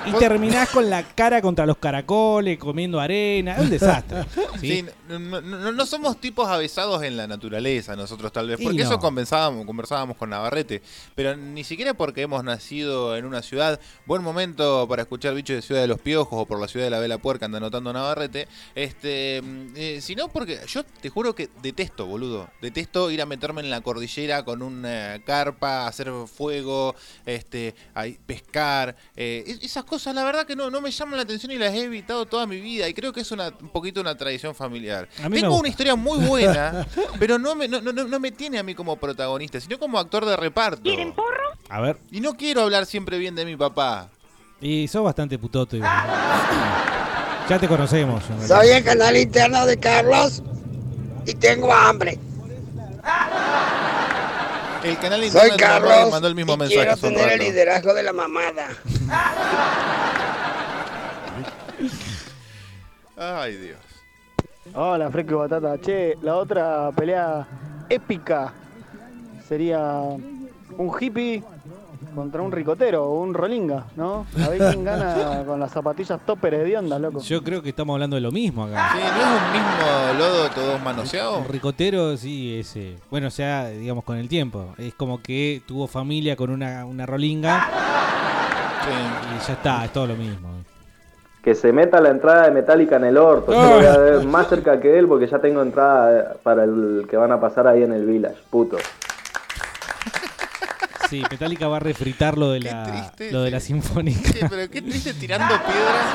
Y terminás con la cara contra los caracoles, comiendo arena. Es un desastre. ¿sí? Sí, no, no- somos tipos avesados en la naturaleza nosotros tal vez, porque no. eso conversábamos, conversábamos con Navarrete, pero ni siquiera porque hemos nacido en una ciudad, buen momento para escuchar Bicho de Ciudad de los Piojos o por la ciudad de la Vela Puerca, anda anotando Navarrete, este, mm, eh, sino porque yo te juro que detesto, boludo, detesto ir a meterme en la cordillera con una carpa, hacer fuego, este, ahí, pescar, eh, es- esas cosas la verdad que no, no me llaman la atención y las he evitado toda mi vida y creo que es una, un poquito una tradición familiar. Tengo una historia muy buena, pero no me, no, no- no me tiene a mí como protagonista, sino como actor de reparto. A ver. Y no quiero hablar siempre bien de mi papá. Y sos bastante putoto. igual. Ya te conocemos. Soy el canal interno de Carlos y tengo hambre. El canal Soy interno de le Carlos mandó el mismo y mensaje quiero tener el liderazgo de la mamada. Ay, Dios. Hola, Fresco y Batata. Che, la otra pelea épica sería un hippie contra un ricotero o un rolinga, ¿no? A ver quién gana con las zapatillas topper de onda, loco. Yo creo que estamos hablando de lo mismo acá. Sí, ¿no es un mismo lodo todos manoseados? Un ricotero, sí, ese. Bueno, o sea, digamos, con el tiempo. Es como que tuvo familia con una, una rolinga. Y ya está, es todo lo mismo. Que se meta la entrada de Metallica en el orto. Yo lo voy a ver más cerca que él porque ya tengo entrada para el que van a pasar ahí en el Village. Puto. Sí, Metallica va a refritar lo de la, lo de la sinfónica. Sí, pero qué triste tirando piedras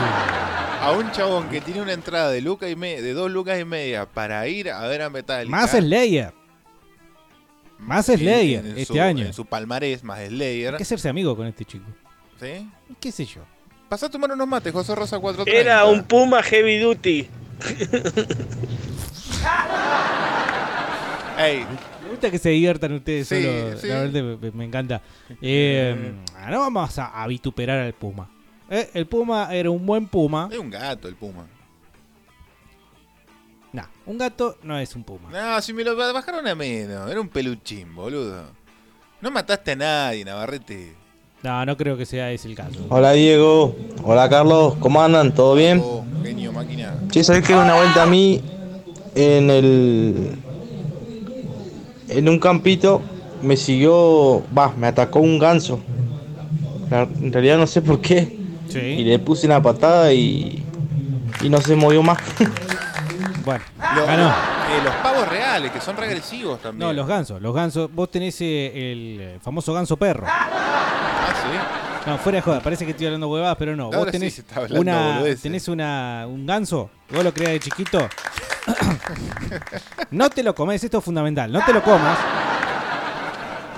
a un chabón que tiene una entrada de luca y me- de dos lucas y media para ir a ver a Metallica. Más Slayer. Más Slayer En- en este su- año. En su palmarés, más Slayer. Hay que hacerse amigo con este chico. ¿Sí? ¿Qué sé yo? Pasá a tomar unos mates, José Rosa 430. Era un Puma Heavy Duty. Ey, Me gusta que se diviertan ustedes Sí, solo. sí. La verdad me, me encanta. Eh, ahora vamos a, a vituperar al Puma. Eh, El puma era un buen puma. Es un gato el puma. No, un gato no es un puma. No, si me lo bajaron a menos. Era un peluchín, boludo. No mataste a nadie, Navarrete. No, no creo que sea ese el caso. Hola Diego, hola Carlos, ¿cómo andan? ¿Todo bien? Oh, genio, máquina. Sí, sabés que una vuelta a mí en el. En un campito me siguió. Va, me atacó un ganso. En realidad no sé por qué. Y le puse una patada y. Y no se movió más. Bueno, Los, ganó. eh, los pavos reales, que son regresivos también. No, los gansos. Los gansos. Vos tenés eh, el famoso ganso perro. No, fuera de joda, parece que estoy hablando huevadas, pero no. Ahora Vos tenés, se está hablando una, boludeces. tenés una, un ganso, vos lo creas de chiquito. no te lo comes, esto es fundamental. No te lo comas.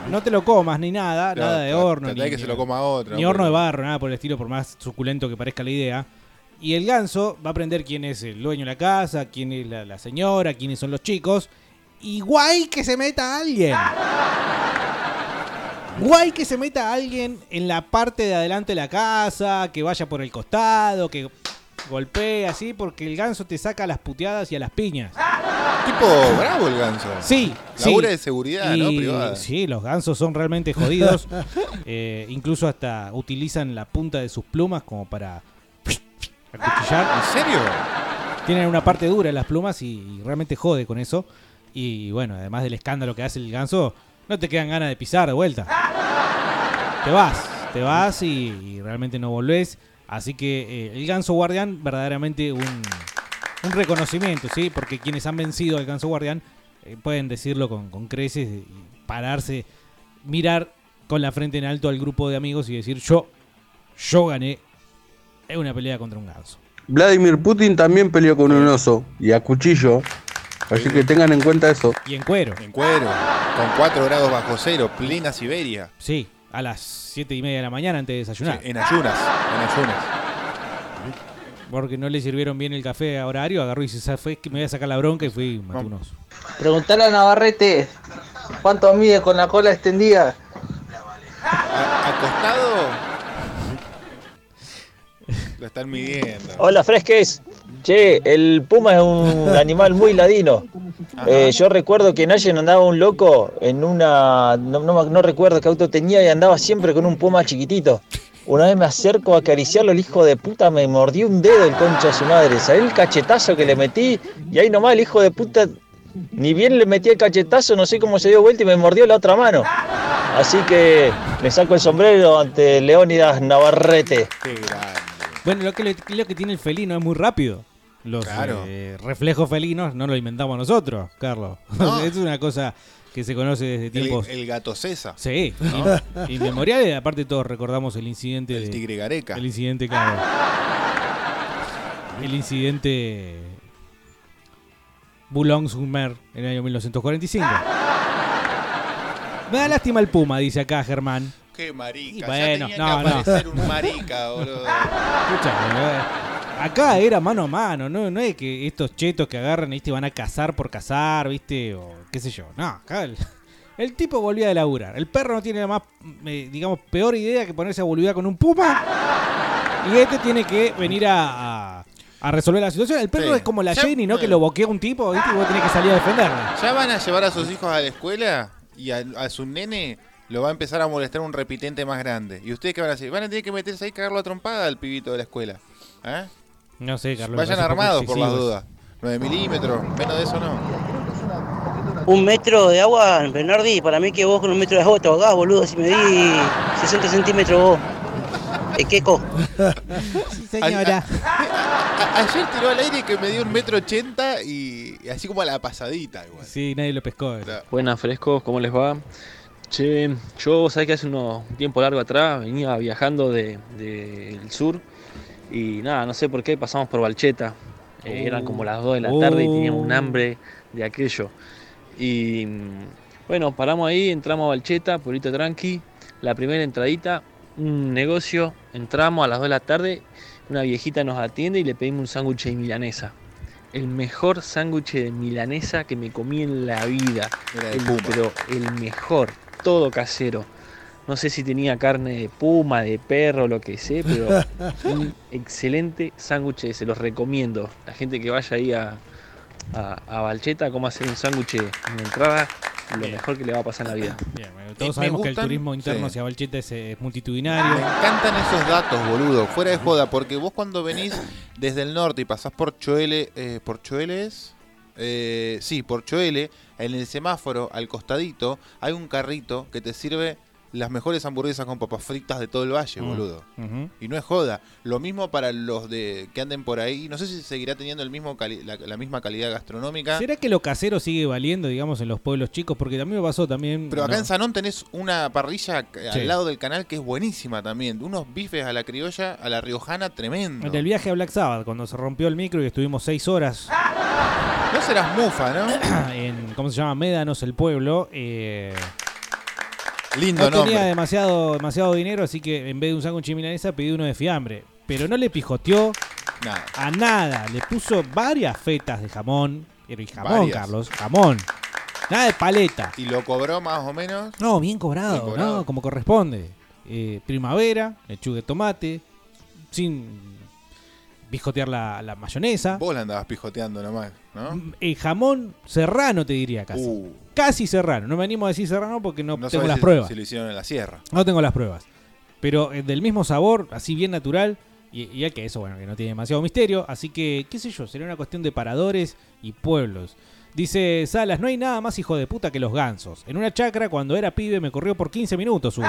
No te lo comas ni nada, Claro, nada de tra- horno. Ni, que se lo coma otro, Ni no horno de barro, nada por el estilo, por más suculento que parezca la idea. Y el ganso va a aprender quién es el dueño de la casa, quién es la, la señora, quiénes son los chicos. Y guay que se meta alguien. Guay que se meta alguien en la parte de adelante de la casa, que vaya por el costado, que golpee así, porque el ganso te saca a las puteadas y a las piñas. Tipo bravo el ganso. Sí, Labura sí. de seguridad, ¿no? Privada. Sí, los gansos son realmente jodidos. Eh, incluso hasta utilizan la punta de sus plumas como para acuchillar. ¿En serio? Tienen una parte dura en las plumas y, y realmente jode con eso. Y bueno, además del escándalo que hace el ganso, no te quedan ganas de pisar de vuelta. Te vas, te vas y, realmente no volvés. Así que eh, el ganso guardián, verdaderamente un, un reconocimiento, ¿sí? Porque quienes han vencido al ganso guardián eh, pueden decirlo con, con creces y pararse, mirar con la frente en alto al grupo de amigos y decir: Yo, yo gané una pelea contra un ganso. Vladimir Putin también peleó con un oso y a cuchillo. Así que tengan en cuenta eso. Y en cuero. En cuero. Con 4 grados bajo cero, plena Siberia. Sí, a las 7 y media de la mañana antes de desayunar. Sí, en ayunas, en ayunas. Porque no le sirvieron bien el café a horario, agarró y se fue que me voy a sacar la bronca y fui y maté un oso. Preguntale a Navarrete cuánto mide con la cola extendida. Acostado. Lo están midiendo. Hola, Fresques. Che, el puma es un animal muy ladino. Eh, yo recuerdo que en Allen andaba un loco en una. No, no, no recuerdo qué auto tenía y andaba siempre con un puma chiquitito. Una vez me acerco a acariciarlo, el hijo de puta me mordió un dedo el concha de su madre. ¿Sabés el cachetazo que le metí? Y ahí nomás el hijo de puta. Ni bien le metí el cachetazo, no sé cómo se dio vuelta y me mordió la otra mano. Así que le saco el sombrero ante Leónidas Navarrete. Bueno, lo que, lo que tiene el felino es muy rápido. Los Claro. eh, reflejos felinos no lo inventamos nosotros, Carlos. No. es una cosa que se conoce desde tiempos. el gato César. Sí, ¿no? y- inmemoriales. Aparte, todos recordamos el incidente. El de- tigre Gareca. El incidente, claro. El incidente. Boulogne-sur-Mer en el año 1945. Me da lástima el Puma, dice acá Germán. Qué marica. Y ya bueno, tenía no, que no. aparecer un marica, boludo. Escuchame, acá era mano a mano, no, no es que estos chetos que agarran ¿viste? van a cazar por cazar, ¿viste? O qué sé yo. No, acá el, el tipo volvía de laburar. El perro no tiene más, eh, digamos, peor idea que ponerse a boludear con un puma. Y este tiene que venir a, a- a resolver la situación. El perro Sí. es como la Ya- Jenny, ¿no? Que lo boquea un tipo, ¿viste? Y vos tenés que salir a defenderla. Ya van a llevar a sus hijos a la escuela y a, a su nene lo va a empezar a molestar un repitente más grande. ¿Y ustedes qué van a hacer? Van a tener que meterse ahí y cagarlo a trompada al pibito de la escuela. ¿Eh? No sé, Carlos. Vayan armados por las dudas. 9 milímetros, menos de eso no. Un metro de agua, Bernardi, para mí que vos con un metro de agua te ahogás, boludo, si me di 60 centímetros vos. Eh, queco. señora. A- ayer tiró al aire que me dio un metro ochenta y, y así como a la pasadita igual. Sí, nadie lo pescó. eh. Buenas, frescos, ¿cómo les va? Che, yo, sabés que hace unos un tiempo largo atrás venía viajando del de, del sur y nada, no sé por qué pasamos por Balcheta. Eh, eran como las 2 de la tarde y teníamos un hambre de aquello. Y mm, bueno, paramos ahí, entramos a Balcheta, pueblito tranqui. La primera entradita, un negocio, entramos a las 2 de la tarde, una viejita nos atiende y le pedimos un sándwich de milanesa. El mejor sándwich de milanesa que me comí en la vida. El- pero el mejor, todo casero. No sé si tenía carne de puma, de perro, lo que sé, pero un excelente sándwich, se los recomiendo. La gente que vaya ahí a, a, a Valcheta, cómo hacer un sándwich en la entrada, lo mejor que le va a pasar en la vida. Todos me sabemos que el turismo interno sí. hacia Valcheta es, eh, multitudinario. Me encantan esos datos, boludo, fuera de joda, porque vos cuando venís desde el norte y pasás por Choele, eh, ¿por Choele es? Eh, sí, por Choele, en el semáforo, al costadito, hay un carrito que te sirve las mejores hamburguesas con papas fritas de todo el valle, Mm. boludo. Y no es joda. Lo mismo para los de que anden por ahí. No sé si seguirá teniendo el mismo cali- la, la misma calidad gastronómica. ¿Será que lo casero sigue valiendo, digamos, en los pueblos chicos? Porque también me pasó también. Pero acá no, en Sanón tenés una parrilla Sí. al lado del canal que es buenísima también. Unos bifes a la criolla, a la riojana, tremendo. En el viaje a Black Sabbath, cuando se rompió el micro y estuvimos seis horas No serás mufa, ¿no? en, ¿cómo se llama? Médanos, el pueblo. eh, Lindo no nombre. tenía demasiado, demasiado dinero, así que en vez de un sándwich milanesa pedí uno de fiambre. Pero no le pijoteó Nada. a nada. Le puso varias fetas de jamón. Pero y jamón, Varias. Carlos, jamón. Nada de paleta. Y lo cobró más o menos. No, bien cobrado, Bien cobrado. ¿no? Como corresponde. Eh, primavera, lechuga de tomate, sin pijotear la, la mayonesa. Vos la andabas pijoteando nomás, ¿no? El jamón serrano, te diría casi. Uh. Casi serrano. No me animo a decir serrano porque no, No tengo las si- pruebas. Si lo hicieron en la sierra. No tengo las pruebas. Pero eh, del mismo sabor, así bien natural. Y, y ya que eso, bueno, que no tiene demasiado misterio. Así que, qué sé yo, sería una cuestión de paradores y pueblos. Dice Salas, no hay nada más hijo de puta que los gansos. En una chacra, cuando era pibe, me corrió por 15 minutos uno.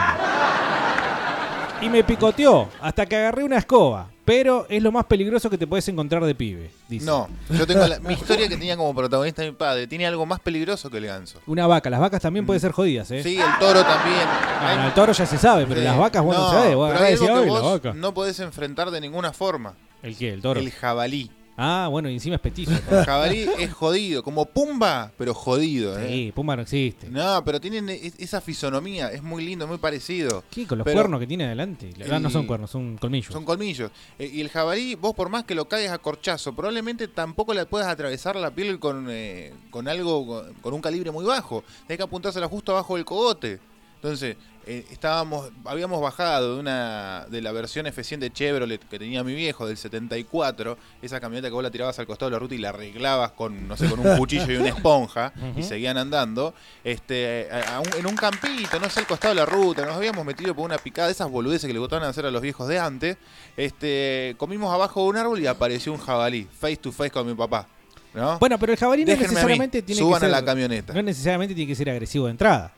Y me picoteó hasta que agarré una escoba. Pero es lo más peligroso que te puedes encontrar de pibe. Dice. No, yo tengo la- mi historia que tenía como protagonista mi padre. Tiene algo más peligroso que el ganso. Una vaca. Las vacas también pueden ser jodidas, ¿eh? Sí, el toro también. Ah, no, el toro ya se sabe, pero Sí. las vacas, bueno, No, se sabe. Vos pero agarrás hay y decís, algo que "Ay, la vos vaca". no podés enfrentar de ninguna forma. ¿El qué? ¿El toro? El jabalí. Ah, bueno, y encima es petizo. El jabalí es jodido, como Pumba, pero jodido, ¿eh? Sí, Pumba no existe. No, pero tienen e- esa fisonomía, es muy lindo, muy parecido. ¿Qué? Con los Pero- cuernos que tiene adelante. La verdad no son Y- cuernos, son colmillos. Son colmillos. Eh, y el jabalí, vos por más que lo caigas a corchazo, probablemente tampoco le puedas atravesar la piel con, eh, con algo, con, con un calibre muy bajo. Tenés que apuntársela justo abajo del cogote. Entonces, eh, estábamos, habíamos bajado de una de la versión F100 de Chevrolet que tenía mi viejo del 74, esa camioneta que vos la tirabas al costado de la ruta y la arreglabas con, no sé, con un cuchillo y una esponja y seguían andando, este, a- a un- en un campito, no sé, al costado de la ruta, nos habíamos metido por una picada de esas boludeces que le gustaban hacer a los viejos de antes, este, comimos abajo de un árbol y apareció un jabalí, face to face con mi papá. ¿no? Bueno, pero el jabalí no Déjenme necesariamente tiene suban que ser. a la camioneta. No necesariamente tiene que ser agresivo de entrada.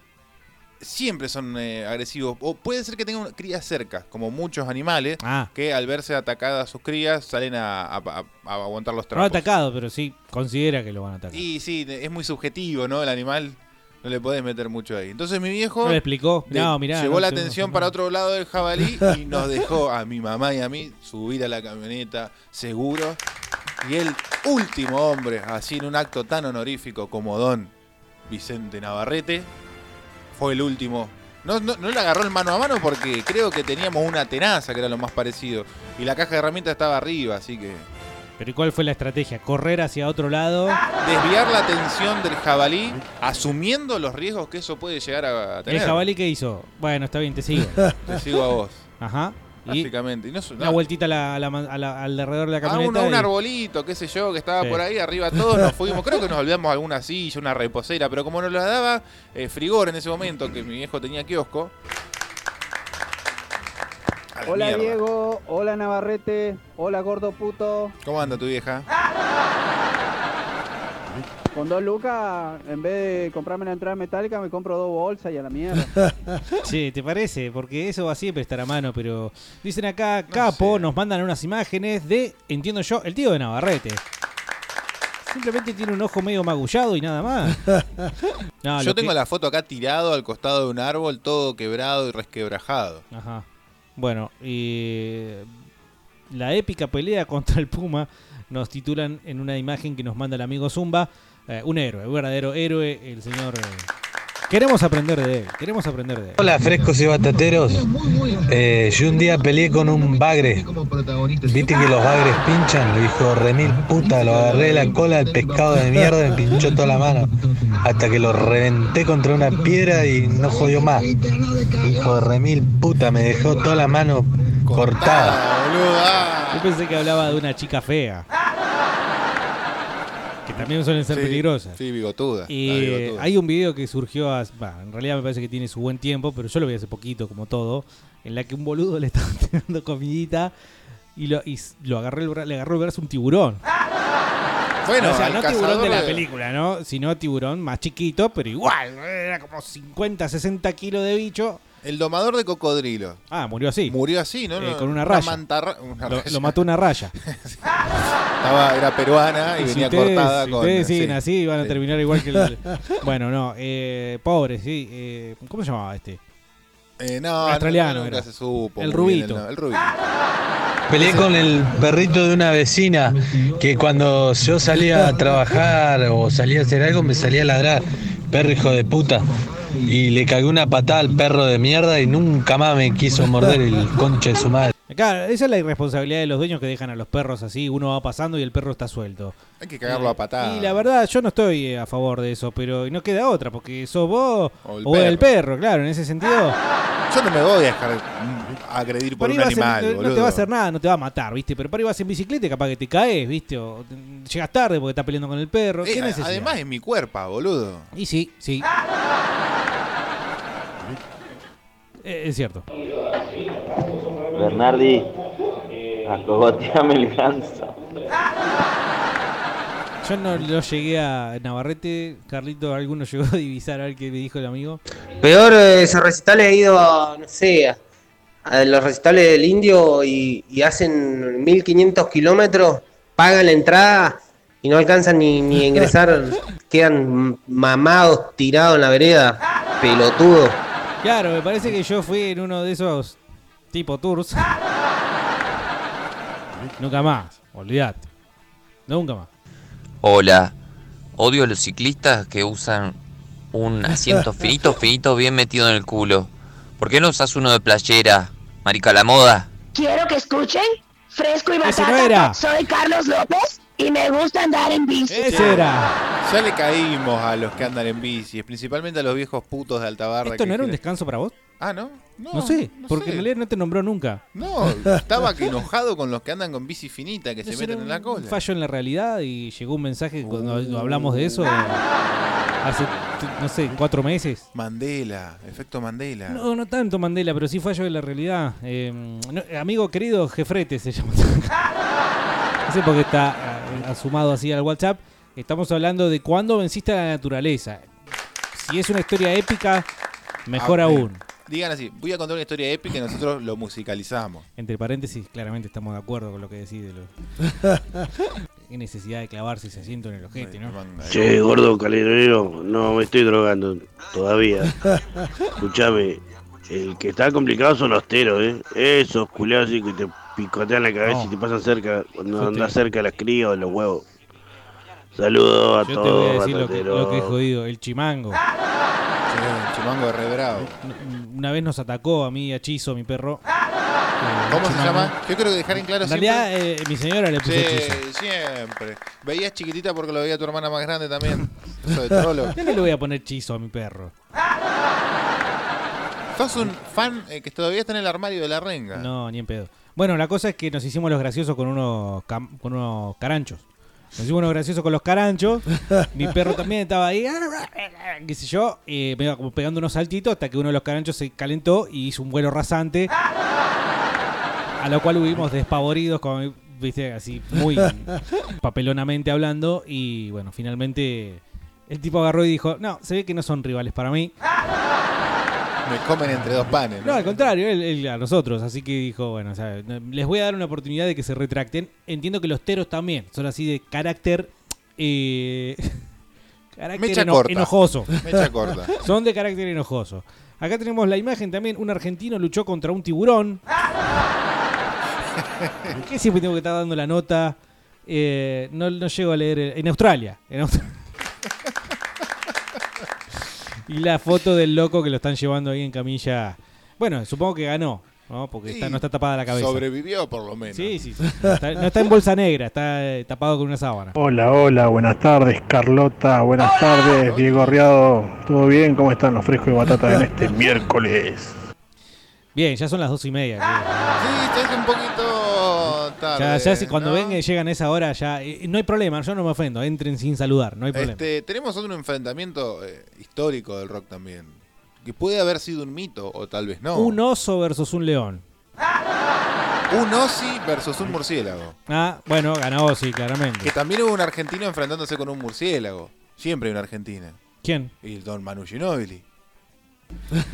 Siempre son eh, agresivos. O puede ser que tengan crías cerca, como muchos animales, Ah. que al verse atacadas sus crías salen a, a- a- a aguantar los No trapos. atacado, pero sí considera que lo van a atacar. Y sí, es muy subjetivo, ¿no? El animal no le podés meter mucho ahí. Entonces mi viejo No le explicó. No, mirá, llevó no, la no, atención no. para otro lado del jabalí y nos dejó a mi mamá y a mí subir a la camioneta seguro. Y el último hombre, así en un acto tan honorífico como don Vicente Navarrete, fue el último. No, no, no le agarró el mano a mano porque creo que teníamos una tenaza, que era lo más parecido. Y la caja de herramientas estaba arriba, así que... Pero ¿y cuál fue la estrategia? ¿Correr hacia otro lado? Desviar la atención del jabalí, asumiendo los riesgos que eso puede llegar a ¿El tener. jabalí qué hizo? Bueno, está bien, te sigo. Te sigo a vos. Ajá. Básicamente. Y no, una vueltita a la- a la man- a la- alrededor de la a un, camioneta. a un y- arbolito, qué sé yo, que estaba Sí. por ahí arriba todos, nos fuimos. Creo que nos olvidamos alguna silla, una reposera, pero como nos la daba eh, Frigor en ese momento, que mi viejo tenía kiosco. Hola mierda. Diego, hola Navarrete, hola gordo puto. ¿Cómo anda tu vieja? Con dos lucas, en vez de comprarme la entrada metálica, me compro dos bolsas y a la mierda. Sí, ¿te parece? Porque eso va siempre a estar a mano, pero dicen acá, Capo, nos mandan unas imágenes de, entiendo yo, el tío de Navarrete. Simplemente tiene un ojo medio magullado y nada más. No, yo lo tengo que- la foto acá tirado al costado de un árbol, todo quebrado y resquebrajado. Ajá. Bueno, y la épica pelea contra el Puma nos titulan en una imagen que nos manda el amigo Zumba. Eh, un héroe, un verdadero héroe, el señor eh, Queremos aprender de él, queremos aprender de él. Hola, frescos y batateros. Eh, yo un día peleé con un bagre. Viste que los bagres pinchan. Le dijo, remil puta, lo agarré de la cola del pescado de mierda y me pinchó toda la mano. Hasta que lo reventé contra una piedra y no jodió más. Hijo de remil puta, me dejó toda la mano cortada. Yo pensé que hablaba de una chica fea. Que también suelen ser Sí, peligrosas. Sí, bigotuda. Y bigotuda. hay un video que surgió, en realidad me parece que tiene su buen tiempo, pero yo lo vi hace poquito, como todo, en la que un boludo le estaba tirando comidita y, lo, y lo agarró le agarró el brazo un tiburón. Bueno, o sea, no tiburón de la de- película, ¿no? Sino tiburón más chiquito, pero igual, era como 50, 60 kilos de bicho. El domador de cocodrilo. Ah, murió así. Murió así, ¿no? Eh, con una raya. mantarra- una Lo, raya. lo mató una raya. Estaba, era peruana y, Y si venía ustedes, cortada si con. ustedes siguen sí. así, van a terminar igual que el. bueno, no, eh, pobre, sí. eh, ¿Cómo se llamaba este? Eh, no, Australiano no, nunca era. se supo. El muy bien rubito. no- el rubito. Peleé con el perrito de una vecina que cuando yo salía a trabajar o salía a hacer algo me salía a ladrar. Perro hijo de puta. Y le cagué una patada al perro de mierda y nunca más me quiso morder el concha de su madre. Claro, esa es la irresponsabilidad de los dueños que dejan a los perros así. Uno va pasando y el perro está suelto. Hay que cagarlo a patadas. Y la verdad, yo no estoy eh, a favor de eso, pero no queda otra, porque sos vos O el o el perro, claro, en ese sentido. Yo no me voy a dejar agredir por un vas en- animal, no- no te va a hacer nada, no te va a matar, ¿viste? Pero por ahí vas en bicicleta y capaz que te caes, ¿viste? O llegas tarde porque estás peleando con el perro. Eh, ¿Qué necesidad? además es mi cuerpo, boludo. Y sí, sí. Eh, es cierto. Bernardi, acogoteame el ganso. Yo no lo llegué a Navarrete. Carlito, ¿alguno llegó a divisar a ver qué me dijo el amigo? Peor eh, ese recital he ido a, no sé, a, a los recitales del indio y, y hacen 1500 kilómetros, pagan la entrada y no alcanzan ni, ni a ingresar, quedan mamados, tirados en la vereda, pelotudo. Claro, me parece que yo fui en uno de esos tipo tours. Nunca más, olvídate. Nunca más. Hola, odio a los ciclistas que usan un asiento finito, finito, bien metido en el culo. ¿Por qué no usas uno de playera, marica la moda? Quiero que escuchen. Fresco y batata. no. Soy Carlos López y me gusta andar en bici. Ya le caímos a los que andan en bici, principalmente a los viejos putos de Altabarra. ¿Esto que no era un descanso para vos? Ah, ¿no? No, No, sé, no porque sé. en realidad no te nombró nunca. No, estaba que enojado con los que andan con bici finita, que se Ese meten era en la un cola. fallo en la realidad y llegó un mensaje cuando hablamos de eso eh, hace, t- no sé, cuatro meses. Mandela, efecto Mandela. No, no tanto Mandela, pero sí fallo de la realidad. Eh, no, amigo querido Jefrete se llama. no sé por qué está eh, asumado así al WhatsApp. Estamos hablando de cuándo venciste a la naturaleza. Si es una historia épica, mejor Ah, aún. Digan así, voy a contar una historia épica y nosotros lo musicalizamos. Entre paréntesis, claramente estamos de acuerdo con lo que decís de. Qué necesidad de clavarse ese asiento en el ojete, ¿no? Che, gordo calidronero, no me estoy drogando todavía. Escuchame, el que está complicado son los teros, ¿eh? Esos culiados así que te picotean la cabeza No. y te pasan cerca cuando Yo andas te- cerca las crías los huevos. Saludos a Yo te voy a todos, decir lo que, lo que es jodido. El chimango. el chimango de re bravo. Una vez nos atacó a mí y a Chizo, mi perro. ¿Cómo se llama? Yo creo que dejar en claro En siempre. realidad, eh, mi señora le puso Sí, Chizo. siempre. Veías chiquitita porque lo veía tu hermana más grande también. Eso de trolo. Yo no le voy a poner Chizo a mi perro. Sos un fan eh, que todavía está en el armario de la renga. No, ni en pedo. Bueno, la cosa es que nos hicimos los graciosos con unos, con unos caranchos. Nos hicimos los graciosos con los caranchos. Mi perro también estaba ahí. qué sé yo. eh, me iba como pegando unos saltitos hasta que uno de los caranchos se calentó y hizo un vuelo rasante. A lo cual huimos despavoridos, como, viste, así muy papelonamente hablando. Y bueno, finalmente el tipo agarró y dijo, no, se ve que no son rivales para mí. Me comen entre dos panes. No, al contrario, él, él a nosotros. Así que dijo, bueno, o sea, les voy a dar una oportunidad de que se retracten. Entiendo que los teros también son así de carácter. Eh, carácter Mecha eno- corta. enojoso. Mecha corta. son de carácter enojoso. Acá tenemos la imagen también. Un argentino luchó contra un tiburón. ¿Qué siempre tengo que estar dando la nota? Eh, no, no llego a leer. En Australia. En Australia. Y la foto del loco que lo están llevando ahí en camilla. Bueno, supongo que ganó, ¿no? Porque está- no está tapada la cabeza. Sobrevivió por lo menos. Sí, sí, sí. No está, no está en bolsa negra, está eh, tapado con una sábana. Hola, hola, buenas tardes, Carlota, buenas tardes, Diego Riado, ¿todo bien? ¿Cómo están los frescos de batata en este miércoles? Bien, ya son las dos y media. Sí, un poquito tarde. Ya, ya si cuando ¿no? vengan llegan a esa hora, ya. eh, no hay problema, yo no me ofendo. Entren sin saludar, no hay problema. Este, tenemos otro enfrentamiento eh, histórico del rock también. Que puede haber sido un mito o tal vez no. Un oso versus un león. Un Ozzy versus un murciélago. Ah, bueno, ganó sí, claramente. Que también hubo un argentino enfrentándose con un murciélago. Siempre hay una argentina. ¿Quién? Y el don Manu Ginóbili.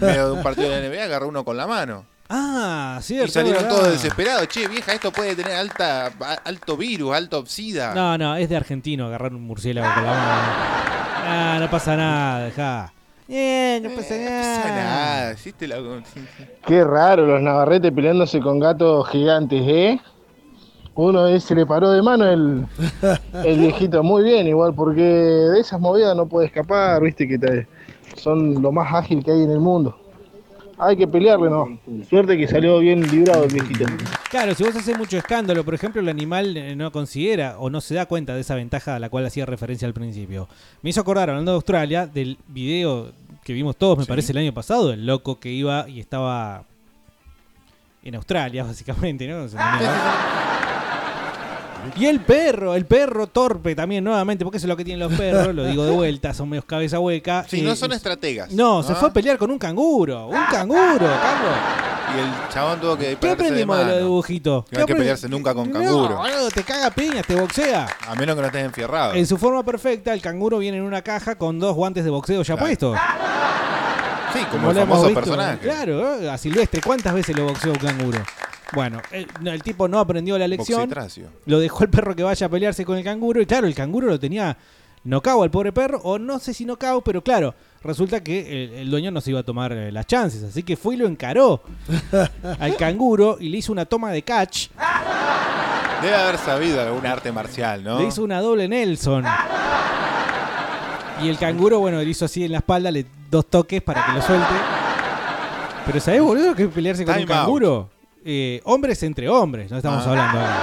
medio de un partido de la NBA agarró uno con la mano. Ah, cierto. y salieron verdad. todos desesperados. Che, vieja, esto puede tener alta, alto virus, alto sida. No, no, es de argentino agarrar un murciélago con la mano. Ah, no pasa nada, dejá. Eh, no pasa No nada. pasa nada. hiciste la- Qué raro los navarretes peleándose con gatos gigantes, ¿eh? Uno se le paró de mano el, el viejito. Muy bien, igual, porque de esas movidas no puede escapar, viste que te- son lo más ágil que hay en el mundo. Hay que pelearle, ¿no? Suerte que salió bien librado el viejito. Claro, si vos haces mucho escándalo, por ejemplo, el animal eh, no considera o no se da cuenta de esa ventaja a la cual hacía referencia al principio. Me hizo acordar, hablando de Australia, del video que vimos todos, me parece, el año pasado, el loco que iba y estaba en Australia, básicamente, ¿no? Y el perro, el perro torpe también, nuevamente, porque eso es lo que tienen los perros, lo digo de vuelta, son medios cabeza hueca. Sí, Eh, no son estrategas. No, se fue a pelear con un canguro, un canguro, Carlos. Y el chabón tuvo que ¿Qué de aprendimos de, mano. los dibujitos? Que no hay que pelearse nunca con No, canguro. boludo, te caga piñas, te boxea. A menos que no estés enfierrado. En su forma perfecta, el canguro viene en una caja con dos guantes de boxeo ya Claro. puestos. Sí, como No el famoso visto. personaje. Claro, ¿eh? a Silvestre, ¿cuántas veces lo boxeó un canguro? Bueno, el, no, el tipo no aprendió la lección. Boxitracio. Lo dejó el perro que vaya a pelearse con el canguro. Y claro, el canguro lo tenía nocao al pobre perro. O no sé si nocao, pero claro, resulta que el, el dueño no se iba a tomar eh, las chances. Así que fue y lo encaró al canguro y le hizo una toma de catch. Debe haber sabido algún arte marcial, ¿no? Le hizo una doble Nelson. Y el canguro, bueno, le hizo así en la espalda, le dos toques para que lo suelte. Pero ¿sabés, boludo, que pelearse con un Time out. Eh, hombres entre hombres, no estamos Ah. hablando acá.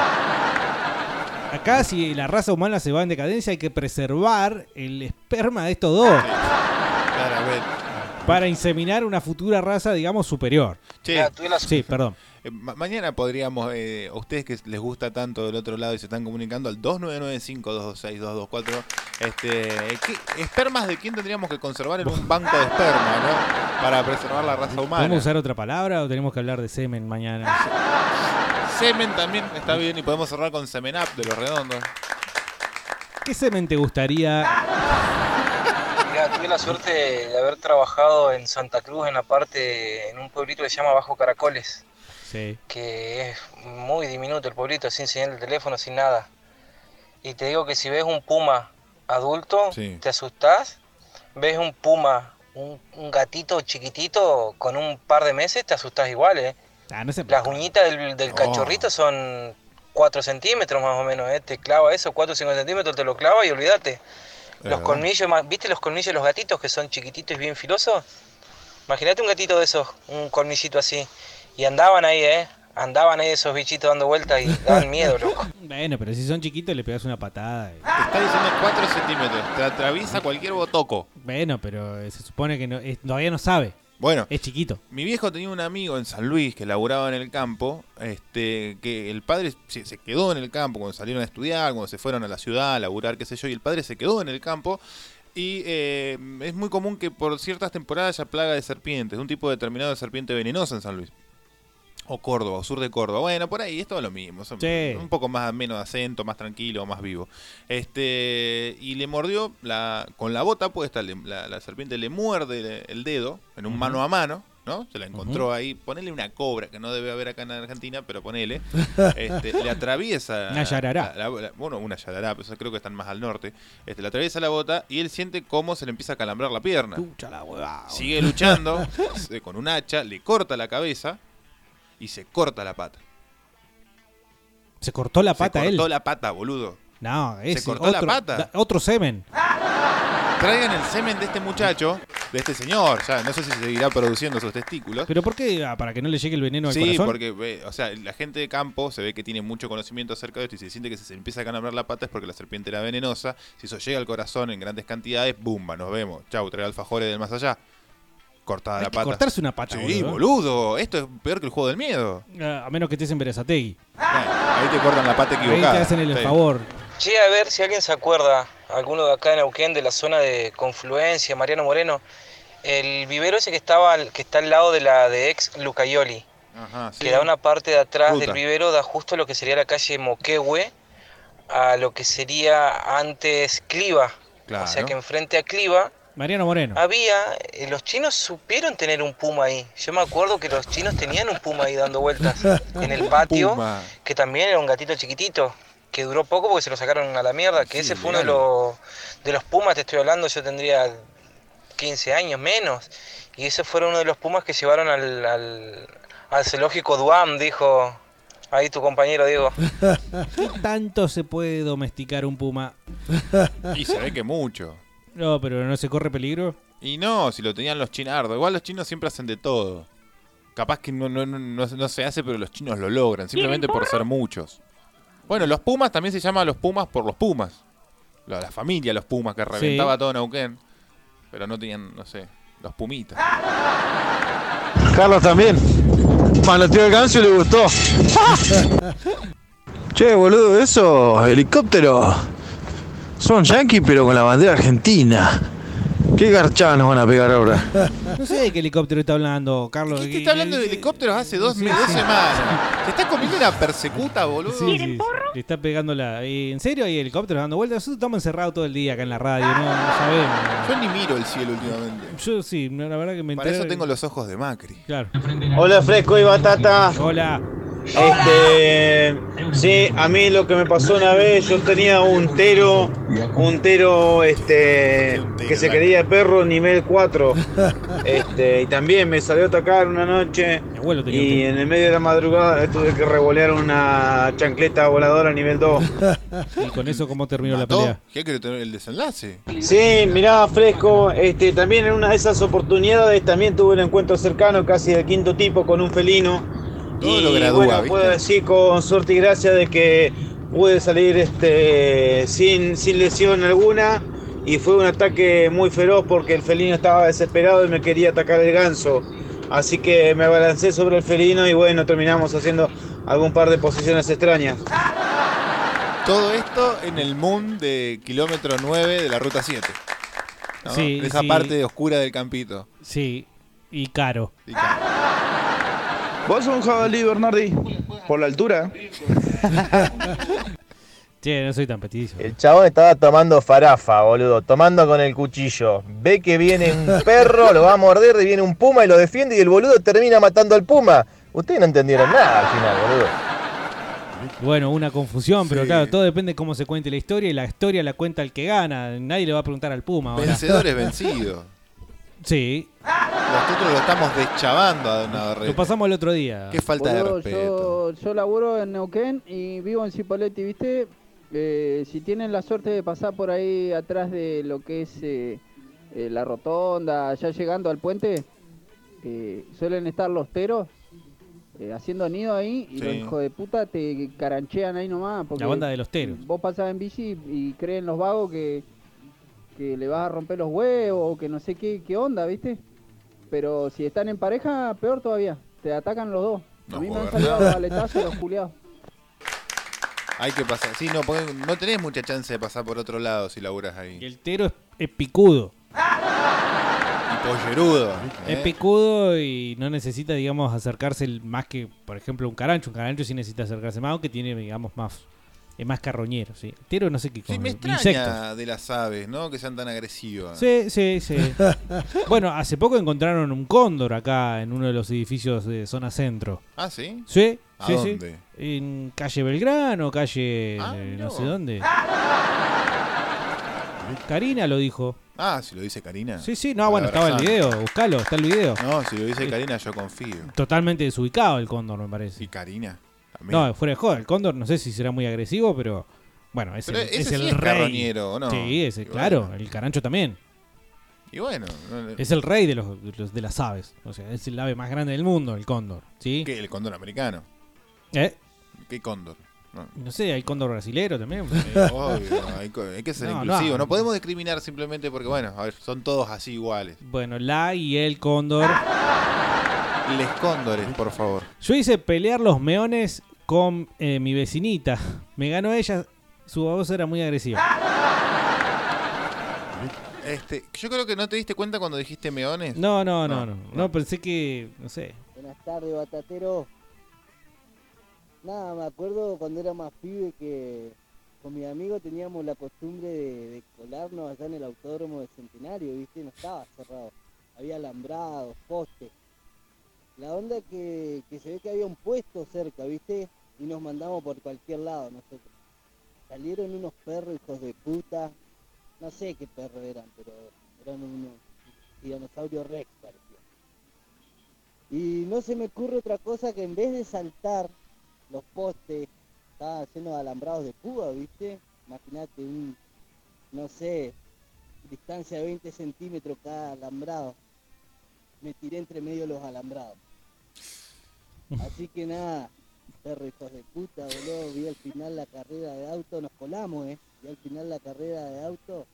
Acá, si la raza humana se va en decadencia, hay que preservar el esperma de estos dos Claramente. Para inseminar una futura raza, digamos, superior. Che, Sí, perdón. eh, ma- mañana podríamos, eh, a ustedes que les gusta tanto del otro lado y se están comunicando al 2995-226-224, este, ¿qué espermas de quién tendríamos que conservar en un banco de esperma, ¿no? Para preservar la raza humana. ¿Podemos usar otra palabra o tenemos que hablar de semen mañana? Semen también está bien y podemos cerrar con Semen Up de los redondos. ¿Qué semen te gustaría? Tuve la suerte de haber trabajado en Santa Cruz, en la parte, en un pueblito que se llama Bajo Caracoles, Sí. que es muy diminuto el pueblito, sin señal de teléfono, sin nada. Y te digo que si ves un puma adulto, Sí. te asustás. Ves un puma, un, un gatito chiquitito con un par de meses, te asustás igual, ¿eh? Ah, no. Las uñitas del, del Oh. cachorrito son 4 centímetros más o menos, ¿eh? Te clava eso, 4 o 5 centímetros, te lo clava y olvídate. Los colmillos, ¿viste los colmillos de los gatitos que son chiquititos y bien filosos? Imagínate un gatito de esos, un colmillito así. Y andaban ahí, ¿eh? Andaban ahí esos bichitos dando vueltas y daban miedo, loco. Bueno, pero si son chiquitos le pegas una patada. y- Te está diciendo 4 centímetros. Te atraviesa cualquier botoco. Bueno, pero eh, se supone que no, es- todavía no sabe. Bueno, Es chiquito. mi viejo tenía un amigo en San Luis que laburaba en el campo, este, que el padre se, quedó en el campo cuando salieron a estudiar, cuando se fueron a la ciudad a laburar, qué sé yo, y el padre se quedó en el campo. Y eh, es muy común que por ciertas temporadas haya plaga de serpientes, un tipo determinado de serpiente venenosa en San Luis. O Córdoba, o sur de Córdoba. Bueno, por ahí es todo lo mismo. son Sí. Un poco más menos acento, más tranquilo, más vivo. Este y le mordió la, con la bota puesta, le- la, la serpiente le muerde el dedo en un mano a mano, ¿no? Se la encontró ahí. Ponele una cobra, que no debe haber acá en Argentina, pero ponele. Este, le atraviesa. Una yarará. la- la- la- bueno, una yarará, pero creo que están más al norte. Este, le atraviesa la bota y él siente cómo se le empieza a calambrar la pierna. Sigue luchando con un hacha, le corta la cabeza y se corta la pata. Se cortó la Se pata él. cortó la pata, boludo. No, ese cortó la otro, pata. da- otro semen. Traigan el semen de este muchacho de este señor. Ya no sé si seguirá produciendo sus testículos. ¿Pero por qué? Ah, para que no le llegue el veneno al Sí, corazón. porque ve, o sea, la gente de campo se ve que tiene mucho conocimiento acerca de esto y se siente que si se empieza a calambrar la pata es porque la serpiente era venenosa. Si eso llega al corazón en grandes cantidades, ¡bumba! Nos vemos. Chau, trae alfajores del más allá. Cortada Hay la que pata. cortarse una pata, Sí, boludo. boludo. Esto es peor que el juego del miedo. Ah, A menos que estés en Berazategui. Ahí te cortan la pata Ahí equivocada. te hacen el Sí. favor. Che, a ver si alguien se acuerda, alguno de acá en Neuquén, de la zona de Confluencia, Mariano Moreno, el vivero ese que estaba al- que está al lado de la de ex Lucayoli, Ajá, sí. que da una parte de atrás Ruta. del vivero, da justo lo que sería la calle Moquehue, a lo que sería antes Cliva. O sea Claro. que enfrente a Cliva Mariano Moreno. había, eh, los chinos supieron tener un puma ahí. Yo me acuerdo que los chinos tenían un puma ahí dando vueltas en el patio, Puma. que también era un gatito chiquitito, que duró poco porque se lo sacaron a la mierda, que ese fue uno de los, de los pumas, te estoy hablando, yo tendría 15 años menos, y ese fue uno de los pumas que llevaron al, al, al zoológico Duam, dijo ahí tu compañero Diego. ¿Qué tanto se puede domesticar un puma? Y se ve que mucho. No, pero no se corre peligro. Y no, si lo tenían los chinardos. Igual los chinos siempre hacen de todo. Capaz que no, no, no, no- no se hace, pero los chinos lo logran. Simplemente por ser muchos. Bueno, los pumas también se llaman los pumas por los pumas. La, la familia los pumas que reventaba todo Neuquén. Pero no tenían, no sé, los pumitas. Carlos también. Manoteó el ganso y le gustó. che, boludo, esos helicópteros son yankees pero con la bandera argentina. ¿Qué garchada nos van a pegar ahora? No sé de qué helicóptero está hablando, Carlos. ¿Qué está hablando de helicópteros hace dos, dos semanas? Se está comiendo una persecuta, boludo. Sí, sí, le está pegando la. ¿En serio hay helicópteros dando vueltas? Nosotros estamos encerrados todo el día acá en la radio, no, no sabemos. Yo ni miro el cielo últimamente. Yo sí, la verdad que me Para enteré- eso tengo los ojos de Macri. Claro. Hola Fresco y Batata. Hola. Este, sí, a mí lo que me pasó una vez, yo tenía un tero, un tero este, que se quería perro nivel 4. Este, y también me salió a atacar una noche y en el medio de la madrugada tuve que revolear una chancleta voladora nivel 2. ¿Y con eso cómo terminó la pelea? ¿Qué tener el desenlace? Sí, mirá, fresco. Este, también en una de esas oportunidades también tuve un encuentro cercano, casi del quinto tipo, con un felino. Todo y lo gradúa, bueno, ¿viste? puedo decir con suerte y gracia de que pude salir este, sin, sin lesión alguna. Y fue un ataque muy feroz porque el felino estaba desesperado y me quería atacar el ganso. Así que me abalancé sobre el felino y bueno, terminamos haciendo algún par de posiciones extrañas. Todo esto en el Moon de kilómetro 9 de la ruta 7. ¿no? Sí, De esa sí. parte oscura del campito. Sí, y caro. ¿Vos sos un jabalí, Bernardi? Por la altura. Che, no soy tan petizo. El chabón estaba tomando farafa, boludo, tomando con el cuchillo. Ve que viene un perro, lo va a morder, y viene un puma y lo defiende y el boludo termina matando al puma. Ustedes no entendieron nada al final, boludo. Bueno, una confusión, pero Sí. claro, todo depende de cómo se cuente la historia y la historia la cuenta el que gana. Nadie le va a preguntar al Puma. ahora. Vencedor es vencido. Sí, Nosotros lo estamos deschavando a Navarrete. lo pasamos el otro día. Qué falta de Boludo, respeto. yo, yo laburo en Neuquén y vivo en Cipolletti, ¿viste? Eh, si tienen la suerte de pasar por ahí atrás de lo que es eh, eh, la rotonda, ya llegando al puente, eh, suelen estar los teros eh, haciendo nido ahí y Sí. los hijos de puta te caranchean ahí nomás. Porque La banda de los teros. Vos pasás en bici y creen los vagos que, que le vas a romper los huevos o que no sé qué, qué onda, ¿viste? Pero si están en pareja, peor todavía. Te atacan los dos. No, a mí me han salido baletazos los culiados. Hay que pasar. Sí, no, porque no tenés mucha chance de pasar por otro lado si laburas ahí. Y el tero es, es picudo. Y pollerudo. ¿eh? Es picudo y no necesita, digamos, acercarse más que, por ejemplo, un carancho. Un carancho sí necesita acercarse más, aunque tiene, digamos, más. Es más carroñero, sí. Tero no sé qué Sí, me extraña Insectos. de las aves, ¿no? Que sean tan agresivas. Sí, sí, sí. bueno, hace poco encontraron un cóndor acá en uno de los edificios de zona centro. Ah, ¿sí? Sí, ¿A sí, dónde? sí. En calle Belgrano, calle Ah, eh, no sé dónde. Karina lo dijo. Ah, si lo dice Karina. Sí, sí, no, bueno, estaba el video, buscalo, está el video. No, si lo dice Karina, yo confío. Totalmente desubicado el cóndor, me parece. Y Karina. También. No, fuera de joda, el cóndor no sé si será muy agresivo, pero bueno, es Pero el, ese es sí el es rey. carroñero, ¿o no? Sí, ese, Y claro, bueno. el carancho también. Y bueno, no- Es el rey de los, de los- de las aves. O sea, es el ave más grande del mundo, el cóndor. ¿Sí? ¿qué? El cóndor americano. ¿Eh? ¿Qué cóndor? No. No sé, hay cóndor brasilero también. Obvio, hay, que ser No, inclusivo. No, no. podemos discriminar simplemente porque, bueno, a ver, son todos así iguales. Bueno, la y el cóndor. Les cóndores, por favor. Yo hice pelear los meones con eh, mi vecinita. Me ganó ella. Su voz era muy agresiva. Este, yo creo que no te diste cuenta cuando dijiste meones. No, no, no, no. No, pensé que. No sé. Buenas tardes, batatero. Nada, me acuerdo cuando era más pibe que con mi amigo teníamos la costumbre de, de colarnos allá en el autódromo de Centenario, ¿viste? No estaba cerrado. Había alambrados, postes. La onda que, que se ve que había un puesto cerca, ¿viste? Y nos mandamos por cualquier lado nosotros. Salieron unos perros hijos de puta. No sé qué perros eran, pero eran unos dinosaurios rex, parecían. Y no se me ocurre otra cosa que en vez de saltar los postes, estaban llenos de alambrados de púa, ¿viste? Imagínate un, no sé, distancia de 20 centímetros cada alambrado. Me tiré entre medio los alambrados. Así que nada, perro hijos de puta, boludo, vi al final la carrera de auto, nos colamos, eh. Y al final la carrera de auto,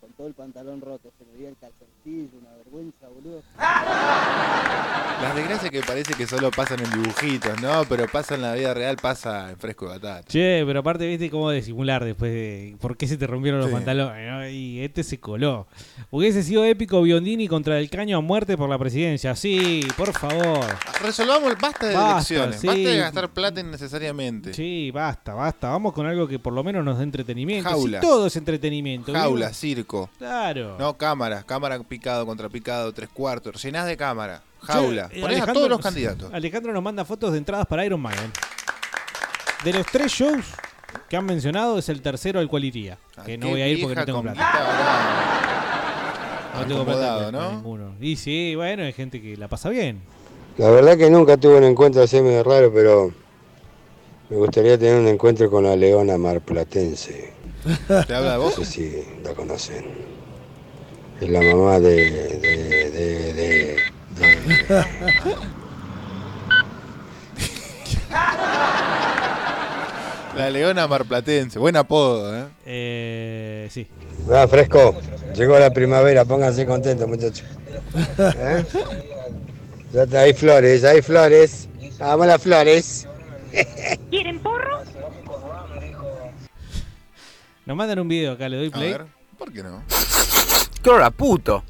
con todo el pantalón roto, se me veía el calzoncillo, una vergüenza, boludo. Las desgracias que parece que solo pasan en dibujitos, ¿no? Pero pasa en la vida real, pasa en fresco de batata. Che, pero aparte, viste cómo disimular después de. ¿Por qué se te rompieron los Sí. pantalones? no? Y este se coló. Hubiese sido épico Biondini contra el caño a muerte por la presidencia. Sí, por favor. Resolvamos, basta de Basta, elecciones, sí. basta de gastar plata innecesariamente. Sí, basta, basta. Vamos con algo que por lo menos nos dé entretenimiento. Jaulas. Si todo es entretenimiento. Jaula, circo. Claro. No, cámaras, cámara picado contra picado, tres cuartos, llenás de cámara, jaula. Eh, Ponés a Alejandro- todos los candidatos. Alejandro nos manda fotos de entradas para Iron Maiden. De los tres shows que han mencionado, es el tercero al cual iría. Que no voy a ir porque no tengo plata. No tengo plata ¿no? ninguno. Y sí, bueno, hay gente que la pasa bien. La verdad que nunca tuve un encuentro así medio raro, pero me gustaría tener un encuentro con la leona marplatense. ¿Te habla de vos? No sé si la conocen. Es la mamá de... de, de, de- de- La leona marplatense, buen apodo, ¿eh? Eh, sí. Ah, fresco. Llegó la primavera, pónganse contentos, muchachos. ¿Eh? Ya está, hay flores, hay flores. Vamos las flores. ¿Quieren porro? Nos mandan un video acá, le doy A play. ver, ¿por qué no? ¡Qué hora puto!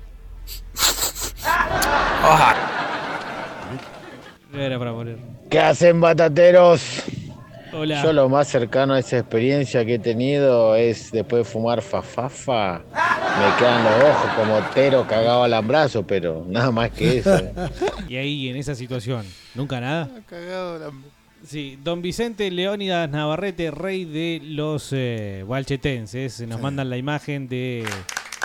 Era para poner. ¿Qué hacen batateros? Hola. Yo lo más cercano a esa experiencia que he tenido es después de fumar fafafa, me quedan los ojos como tero cagado al abrazo, pero nada más que eso. eh. Y ahí, en esa situación, ¿nunca nada? Cagado la... Sí, don Vicente Leónidas Navarrete, rey de los eh, balchetenses. Nos mandan la imagen de.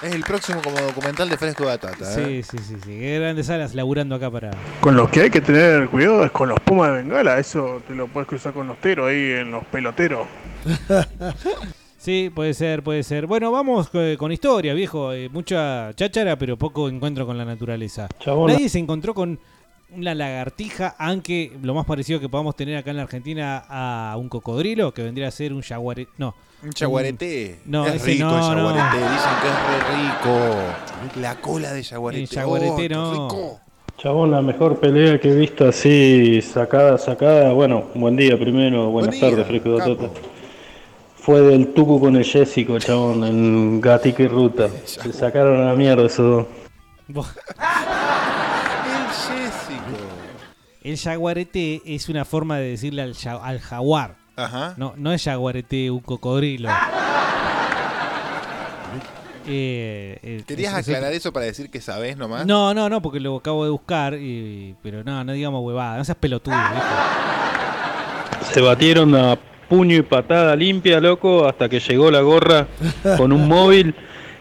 Es el próximo como documental de Fresco de Batata, ¿eh? Sí, sí, sí, sí. Qué grandes alas laburando acá para. Con los que hay que tener cuidado es con los pumas de Bengala. Eso te lo puedes cruzar con los teros ahí en los peloteros. Sí, puede ser, puede ser. Bueno, vamos eh, con historia, viejo. Eh, mucha cháchara, pero poco encuentro con la naturaleza. Chabón. Nadie se encontró con una lagartija, aunque lo más parecido que podamos tener acá en la Argentina a un cocodrilo, que vendría a ser un jaguare... No. Un jaguarete. No, es ese rico no, el no. jaguarete. Dicen que es re rico. La cola de jaguarete. El jaguarete Oh, no. rico. Chabón, la mejor pelea que he visto así, sacada, sacada. Bueno, buen día primero, buenas Buen tardes, Fresco de Batata. Fue del Tucu con el Jessico, chabón, en Gatica y Ruta. Se sacaron a la mierda esos dos. El Jessico. El jaguarete es una forma de decirle al, ja- al jaguar. Ajá. No, no es jaguarete un cocodrilo. Eh, eh, ¿Querías es- aclarar eso para decir que sabés nomás? No, no, no, porque lo acabo de buscar, y- pero no, no digamos huevada, no seas pelotudo, viejo. Se batieron a puño y patada limpia, loco, hasta que llegó la gorra con un móvil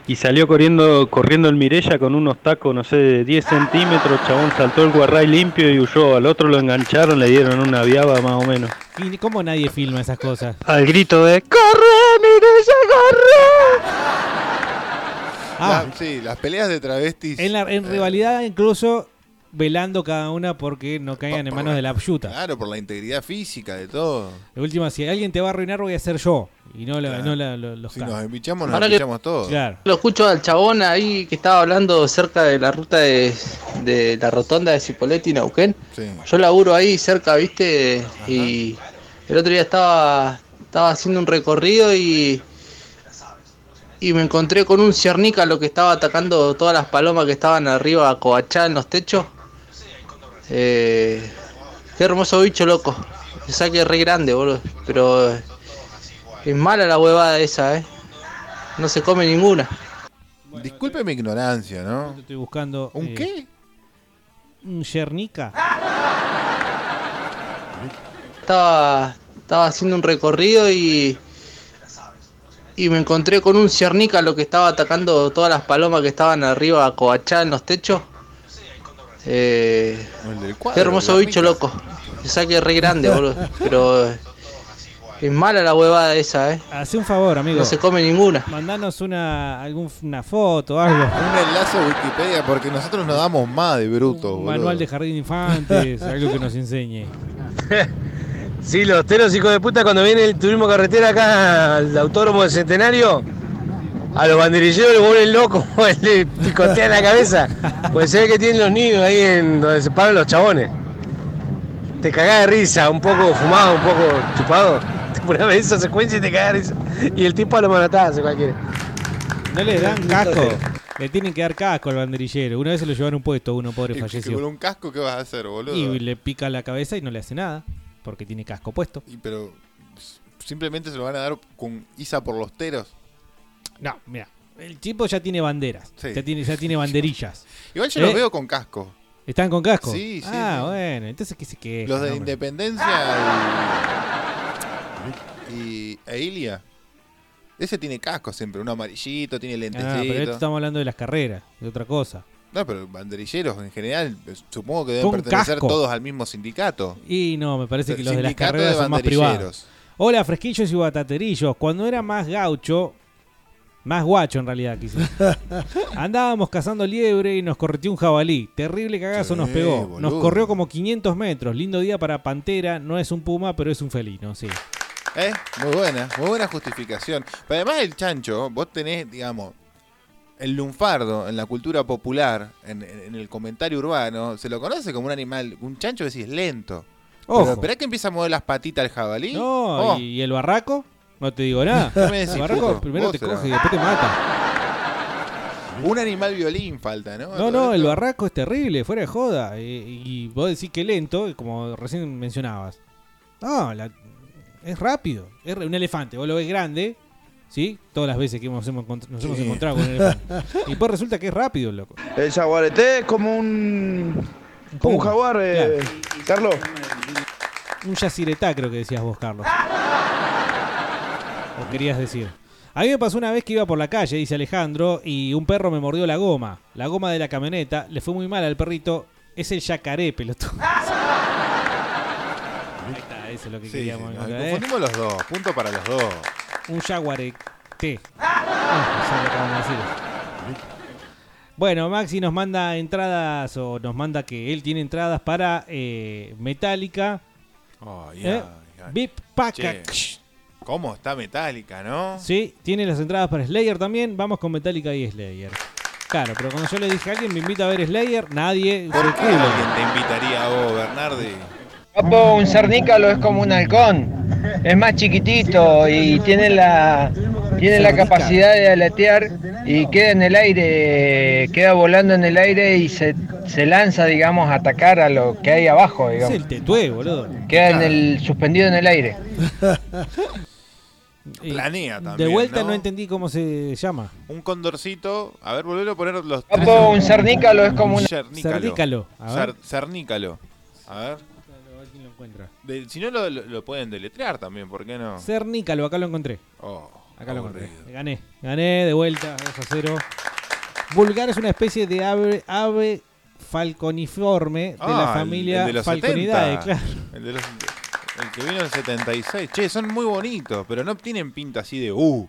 y salió corriendo corriendo el Mirella con unos tacos, no sé, de 10 centímetros. Chabón saltó el guarray limpio y huyó. Al otro lo engancharon, le dieron una viaba más o menos. ¿Y ¿Cómo nadie filma esas cosas? Al grito de ¡Corre, Mirella, corre! Ah. La- sí, las peleas de travestis. En, la, en eh, rivalidad incluso velando cada una porque no caigan en manos de la ayuta. Claro, por la integridad física de todo. De última, si alguien te va a arruinar, voy a ser yo. Y no, la, no la- lo- los Si nos empichamos, nos empichamos todos. Claro. Lo escucho al chabón ahí que estaba hablando cerca de la ruta de, de la rotonda de Cipolletti y Neuquén. Sí. Yo laburo ahí cerca, viste, y el otro día estaba, estaba haciendo un recorrido y, y me encontré con un ciernícalo que estaba atacando todas las palomas que estaban arriba acobachadas en los techos. Eh, qué hermoso bicho, loco. Se saque re grande, boludo. Pero eh, es mala la huevada esa, eh. No se come ninguna. Disculpe mi ignorancia, ¿no? Estoy buscando. ¿Un eh, qué? Un yernica. Estaba, estaba haciendo un recorrido y, y me encontré con un ciernícalo que estaba atacando todas las palomas que estaban arriba acobachadas en los techos. Eh, El del cuadro, qué hermoso bicho, loco. Se saque re grande, boludo. Pero eh, es mala la huevada esa, eh. Hace un favor, amigo. No se come ninguna. Mandanos una, algún, una foto, algo. Un enlace a Wikipedia porque nosotros nos damos más de bruto, Un boludo. manual de jardín de infantes, algo que nos enseñe. Sí, los teros hijos de puta cuando viene el turismo carretera acá al autódromo del Centenario, a los banderilleros les vuelven locos, le picotean la cabeza. Pues se ve que tienen los niños ahí en donde se paran los chabones. Te cagás de risa, un poco fumado, un poco chupado. Te pones a esa secuencia y te cagás de risa. Y el tipo a lo manatá hace cualquiera. No le dan casco. Le tienen que dar casco al banderillero. Una vez se lo llevaron a un puesto, uno pobre Y que con falleció. un casco, ¿qué vas a hacer, boludo? Y le pica la cabeza y no le hace nada. Porque tiene casco puesto. Y pero simplemente se lo van a dar con Isa por los teros. No, mira. El tipo ya tiene banderas. Sí. Ya, tiene, ya tiene banderillas. Igual yo ¿Eh? los veo con casco. ¿Están con casco? Sí, sí, Ah, sí. bueno. Entonces, ¿qué se quejan, Los de hombre? Independencia y, y e Ilia. Ese tiene casco siempre, un amarillito, tiene Ah, lentecito. pero esto estamos hablando de las carreras, de otra cosa. No, pero banderilleros en general, pues, supongo que deben Con pertenecer casco. todos al mismo sindicato. Y no, me parece que los de las carreras de son más privados. Hola, fresquillos y bataterillos. Cuando era más gaucho, más guacho en realidad, quise. Andábamos cazando liebre y nos correteó un jabalí. Terrible cagazo Sí, nos pegó. Nos corrió como 500 metros. Lindo día para Pantera. No es un puma, pero es un felino, sí. ¿Eh? Muy buena, muy buena justificación. Pero además el chancho, vos tenés, digamos, el lunfardo en la cultura popular, en, el comentario urbano, se lo conoce como un animal, un chancho decís lento. Ojo. Pero esperá que empieza a mover las patitas el jabalí. No, Oh, y el barraco, no te digo nada. ¿Qué me decís, el barraco puto? primero te coge y después te mata. Un animal violín falta, ¿no? No, no, el barraco es terrible, fuera de joda. Y, y vos decís que lento, como recién mencionabas. No, la- es rápido. Es re- un elefante, vos lo ves grande, ¿sí? Todas las veces que hemos, hemos encont- nos hemos encontrado con un elefante. Y después resulta que es rápido, loco. El jaguarete es como un. Como un jaguar, eh, Carlos. Un yaciretá, creo que decías vos, Carlos. Querías decir. A mí me pasó una vez que iba por la calle, dice Alejandro, y un perro me mordió la goma. La goma de la camioneta. Le fue muy mal al perrito. Es el yacaré, pelotudo. Ahí está, eso es lo que Sí, queríamos. sí, nos ¿eh? confundimos los dos, punto para los dos. Un jaguarete. Ah. Bueno, Maxi nos manda entradas o nos manda que él tiene entradas para eh, Metallica. ¿Eh? ay, ay. Vip Pack. ¿Cómo está metálica, no? Sí, tiene las entradas para Slayer también. Vamos con Metallica y Slayer. Claro, pero cuando yo le dije a alguien me invita a ver Slayer, nadie. ¿Por qué culo. alguien te invitaría a vos, Bernardi? Papo, un cernícalo es como un halcón. Es más chiquitito y tiene la, tiene la capacidad de aletear y queda en el aire, queda volando en el aire y se, se lanza, digamos, a atacar a lo que hay abajo, Es digamos. el tetué, boludo. Queda en el, suspendido en el aire. Planea De también, vuelta ¿no? no entendí cómo se llama. Un condorcito. A ver, volver a poner los. Papo, un cernícalo es como un... Cernícalo. Cernícalo, a ver. Cer- cernícalo. A ver. quién lo encuentra. De- si no, lo, lo- pueden deletrear también, ¿por qué no? Cernícalo, acá lo encontré. Oh, Acá lo encontré. Gané. Gané de vuelta, 2 a 0. Vulgar es una especie de ave, ave falconiforme de Ah, la el- familia el de los Falconidae, 70. claro. El, de los- el que vino en el 76. Che, son muy bonitos, pero no tienen pinta así de uh.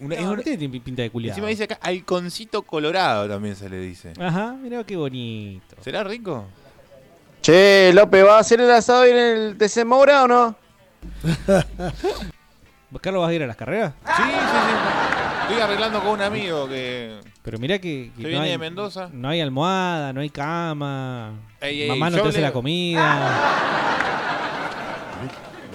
Una- es No, un- no tiene pinta de culiado. encima dice acá, halconcito colorado también se le dice. Ajá, mira qué bonito. ¿Será rico? Che, López, ¿va a hacer el asado en el TC Moura o no? ¿Carlos vas a ir a las carreras? Sí, sí, sí. Estoy arreglando con un amigo que. Pero mira que, que ¿Que viene de Mendoza? No hay almohada, no hay cama. Ey, ey, mamá no te hace le- la comida.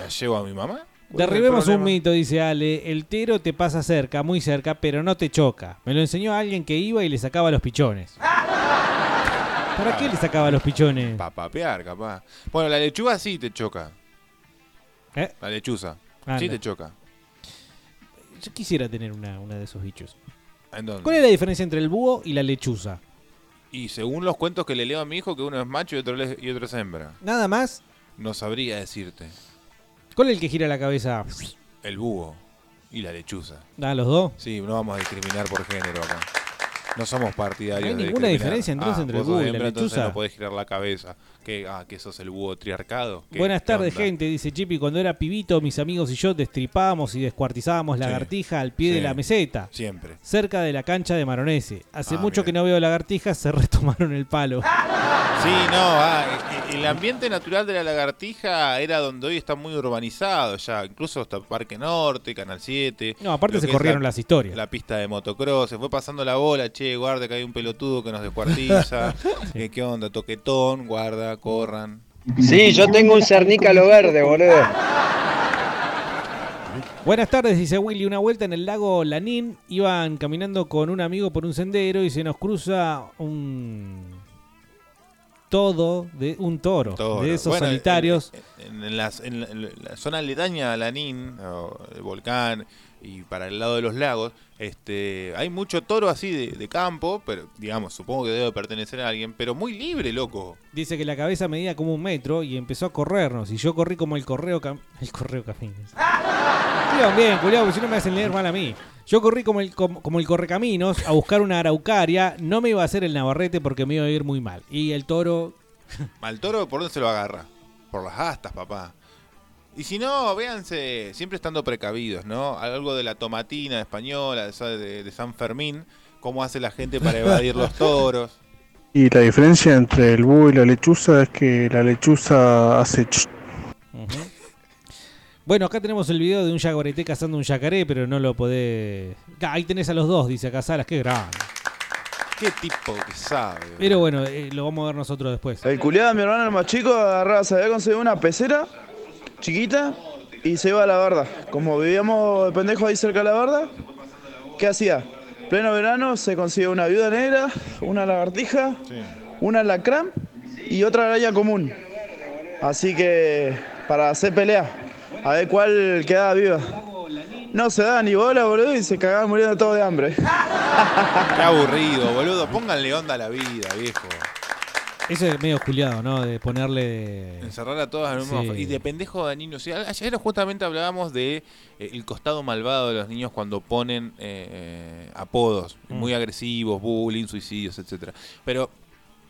¿La llevo a mi mamá? ¿Cuál es el Derribemos un mito, dice Ale. El tero te pasa cerca, muy cerca, pero no te choca. Me lo enseñó alguien que iba y le sacaba los pichones. ¿Para qué le sacaba los pichones? Para papear, capaz. Bueno, la lechuga sí te choca. ¿Eh? La lechuza. Anda. Sí te choca. Yo quisiera tener una, una de esos bichos. ¿En dónde? ¿Cuál es la diferencia entre el búho y la lechuza? Y según los cuentos que le leo a mi hijo, que uno es macho y otro, le- y otro es hembra. Nada más. No sabría decirte. ¿Cuál es el que gira la cabeza? El búho y la lechuza. ¿A los dos? Sí, no vamos a discriminar por género acá. No somos partidarios No hay ninguna diferencia, entonces, Ah, entre el búho y la hembra, entonces lechuza. no podés girar la cabeza. Que, ah, que sos el búho triarcado. ¿Qué- Buenas tardes, gente. Dice Chippy, cuando era pibito, mis amigos y yo destripábamos y descuartizábamos lagartija al pie de la meseta. Siempre. Cerca de la cancha de Maronese. Hace Ah, mucho que no veo lagartijas, se retomaron el palo. Sí, no, ah, el ambiente natural de la lagartija era donde hoy está muy urbanizado ya, incluso hasta Parque Norte, Canal 7. No, aparte se corrieron la- las historias. La pista de motocross, se fue pasando la bola, che, guarda que hay un pelotudo que nos descuartiza, que qué onda, toquetón, guarda, corran. Sí, yo tengo un cernícalo verde, boludo. Buenas tardes, dice Willy. Una vuelta en el lago Lanín. Iban caminando con un amigo por un sendero y se nos cruza un. Todo de un toro. Toro. De esos Bueno, solitarios. En, en las- en la, en la zona aledaña a Lanín, o el volcán, y para el lado de los lagos, este, hay mucho toro así de, de campo, pero digamos, supongo que debe pertenecer a alguien, pero muy libre, loco. Dice que la cabeza medía como un metro y empezó a corrernos. Y yo corrí como el correo cam- El correo caminos. Digan bien, culiao, porque si no me hacen leer mal a mí. Yo corrí como el, como, como el correcaminos a buscar una araucaria. No me iba a hacer el navarrete porque me iba a ir muy mal. Y el toro. Al toro, ¿por dónde se lo agarra? Por las astas, papá. Y si no, véanse, siempre estando precavidos, ¿no? Algo de la tomatina española, de, esa de- de San Fermín, cómo hace la gente para evadir los toros. Y la diferencia entre el búho y la lechuza es que la lechuza hace ch- Bueno, acá tenemos el video de un yaguareté cazando un yacaré, pero no lo podés. Ah, Ahí tenés a los dos, dice acá Salas, qué grande. Qué tipo que sabe. Pero bueno, eh, lo vamos a ver nosotros después. El culiado de mi hermano el más chico agarraba, se había conseguido una pecera chiquita y se iba a la barda. Como vivíamos de pendejo ahí cerca de la barda, ¿qué hacía? Pleno verano se consiguió una viuda negra, una lagartija, una lacrán y otra araña común. Así que para hacer pelea, a ver cuál quedaba viva. No se daba ni bola, boludo, y se cagaban muriendo todo de hambre. Qué aburrido, boludo. Pónganle onda a la vida, viejo. Eso es medio culiado, ¿no? De ponerle. Encerrar a todas en un mismo Sí. Y de pendejo de niños. Sí, a- ayer justamente hablábamos de eh, el costado malvado de los niños cuando ponen eh, eh, apodos Mm. muy agresivos, bullying, suicidios, etcétera. Pero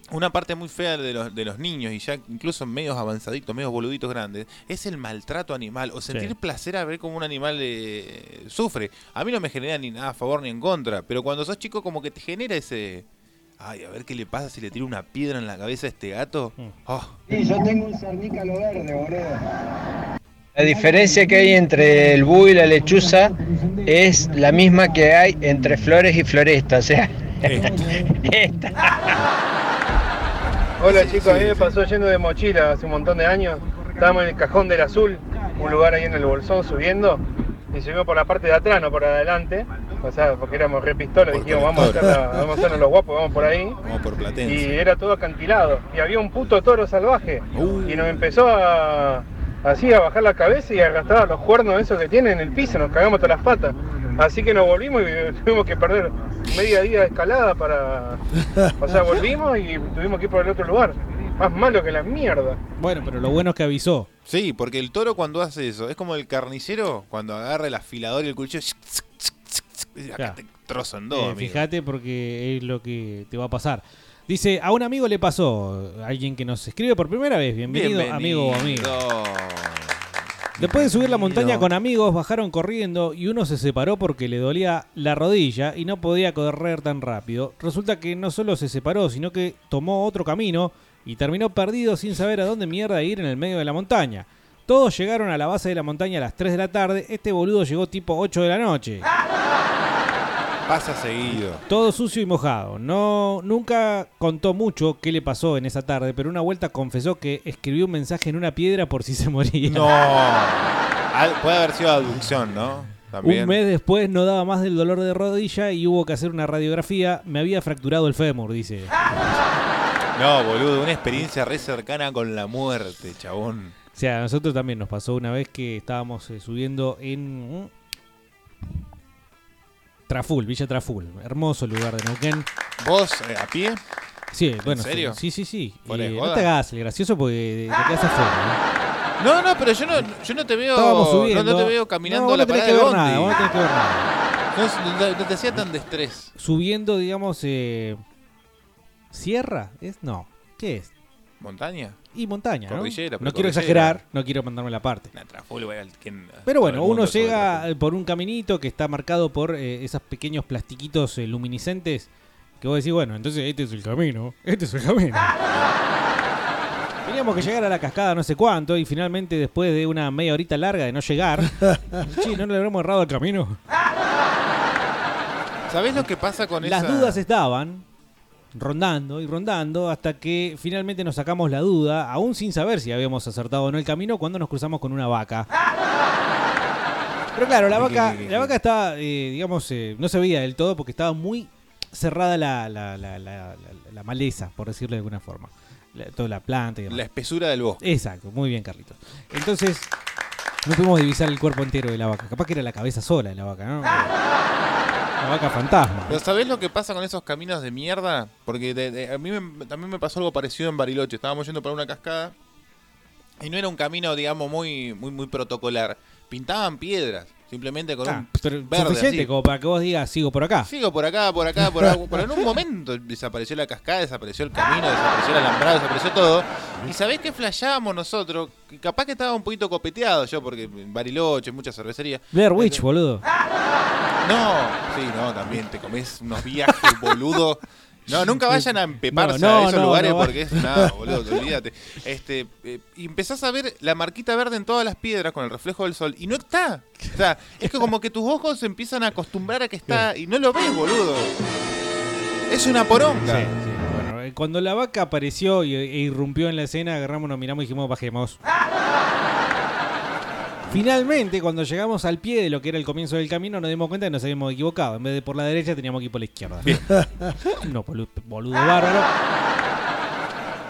una parte muy fea de los, de los niños, y ya incluso medios avanzaditos, medios boluditos grandes, es el maltrato animal o sentir Sí. placer a ver cómo un animal eh, sufre. A mí no me genera ni nada a favor ni en contra, pero cuando sos chico como que te genera ese... Ay, a ver qué le pasa si le tiro una piedra en la cabeza a este gato. Oh. Sí, yo tengo un cernícalo verde, boludo. La diferencia que hay entre el búho y la lechuza es la misma que hay entre flores y floresta, o sea. esta. Hola chicos, a mí me pasó yendo de mochila hace un montón de años. Estábamos en el cajón del azul, un lugar ahí en el bolsón subiendo. Y subimos por la parte de atrás, no por adelante. O sea, porque éramos re pistolas, dijimos vamos a, hacer la- vamos a hacernos los guapos, vamos por ahí. Vamos por Y Platense. era todo acantilado. Y había un puto toro salvaje. Y nos empezó a así a bajar la cabeza y a arrastrar los cuernos esos que tiene en el piso, nos cagamos todas las patas. Así que nos volvimos y tuvimos que perder media día de escalada para. O sea, volvimos y tuvimos que ir por el otro lugar. Más malo que la mierda. Bueno, pero lo bueno es que avisó. Sí, porque el toro cuando hace eso, es como el carnicero cuando agarra el afilador y el cuchillo. acá te trozo en dos, Eh, amigo. fíjate porque es lo que te va a pasar. Dice, a un amigo le pasó, alguien que nos escribe por primera vez, bienvenido, amigo o amiga. Después de subir la montaña con amigos, bajaron corriendo y uno se separó porque le dolía la rodilla y no podía correr tan rápido. Resulta que no solo se separó, sino que tomó otro camino y terminó perdido sin saber a dónde mierda ir en el medio de la montaña. Todos llegaron a la base de la montaña a las 3 de la tarde, este boludo llegó tipo 8 de la noche. Pasa seguido. Todo sucio y mojado. No, nunca contó mucho qué le pasó en esa tarde, pero una vuelta confesó que escribió un mensaje en una piedra por si se moría. No. Al- puede haber sido abducción, ¿no? También. Un mes después no daba más del dolor de rodilla y hubo que hacer una radiografía. Me había fracturado el fémur, dice. No, boludo, una experiencia re cercana con la muerte, chabón. O sea, a nosotros también nos pasó una vez que estábamos eh, subiendo en mm, Traful, Villa Traful. Hermoso lugar de Neuquén. ¿Vos eh, a pie? Sí, ¿En bueno. serio? Sí, sí, sí. Eh, no joda. te hagas el gracioso porque te quedas afuera. No, no, pero yo no, yo no te veo. Estábamos subiendo. no te veo caminando No, vos la no tenés parada que de ver bondi. nada, vos no tenés que ver nada. No- no te hacía tan de estrés. Subiendo, digamos, eh, ¿Sierra? ¿Es? No. ¿Qué es? ¿Montaña? Y montaña, ¿no? Cordillera, No pero quiero exagerar, no quiero mandarme la parte. Nah, al- ¿quién- Pero todo bueno, el mundo uno llega por un caminito que está marcado por eh, esos pequeños plastiquitos eh, luminiscentes que vos decís, bueno, entonces este es el camino, este es el camino. Teníamos que llegar a la cascada no sé cuánto y finalmente después de una media horita larga de no llegar, sí, no le habremos errado el camino. ¿Sabés lo que pasa con Las esa? dudas estaban rondando y rondando hasta que finalmente nos sacamos la duda, aún sin saber si habíamos acertado o no el camino, cuando nos cruzamos con una vaca. Pero claro, la vaca, la vaca estaba, eh, digamos, eh, no se veía del todo porque estaba muy cerrada la, la- la- la- la- la maleza, por decirlo de alguna forma. Toda la planta y demás. La espesura del bosque. Exacto, muy bien, Carlitos. Entonces, no pudimos divisar el cuerpo entero de la vaca. Capaz que era la cabeza sola de la vaca, ¿no? Vaca fantasma. Pero ¿sabés lo que pasa con esos caminos de mierda? Porque de- a mí me- también me pasó algo parecido en Bariloche. Estábamos yendo por una cascada y no era un camino, digamos, muy, muy, muy protocolar. Pintaban piedras, simplemente con Ah, un verde suficiente así. como para que vos digas, sigo por acá. Sigo por acá, por acá, por acá. Pero en un momento desapareció la cascada, desapareció el camino, desapareció el alambrado, desapareció todo. ¿Y sabés qué flashábamos nosotros? Que Capaz que estaba un poquito copeteado yo, porque en Bariloche, mucha cervecería. Blair Witch, boludo. No, sí, no, también te comes unos viajes, boludo. No, nunca vayan a empeparse No, no, a esos no, lugares porque es nada, boludo, te olvídate. Este, eh, y empezás a ver la marquita verde en todas las piedras con el reflejo del sol y no está. O sea, es que como que tus ojos se empiezan a acostumbrar a que está y no lo ves, boludo. Es una poronga. Sí, sí. Bueno, eh, cuando la vaca apareció y, e irrumpió en la escena, agarramos, nos miramos y dijimos, bajemos. Finalmente, cuando llegamos al pie de lo que era el comienzo del camino, nos dimos cuenta que nos habíamos equivocado. En vez de por la derecha, teníamos que ir por la izquierda. no, boludo, bárbaro.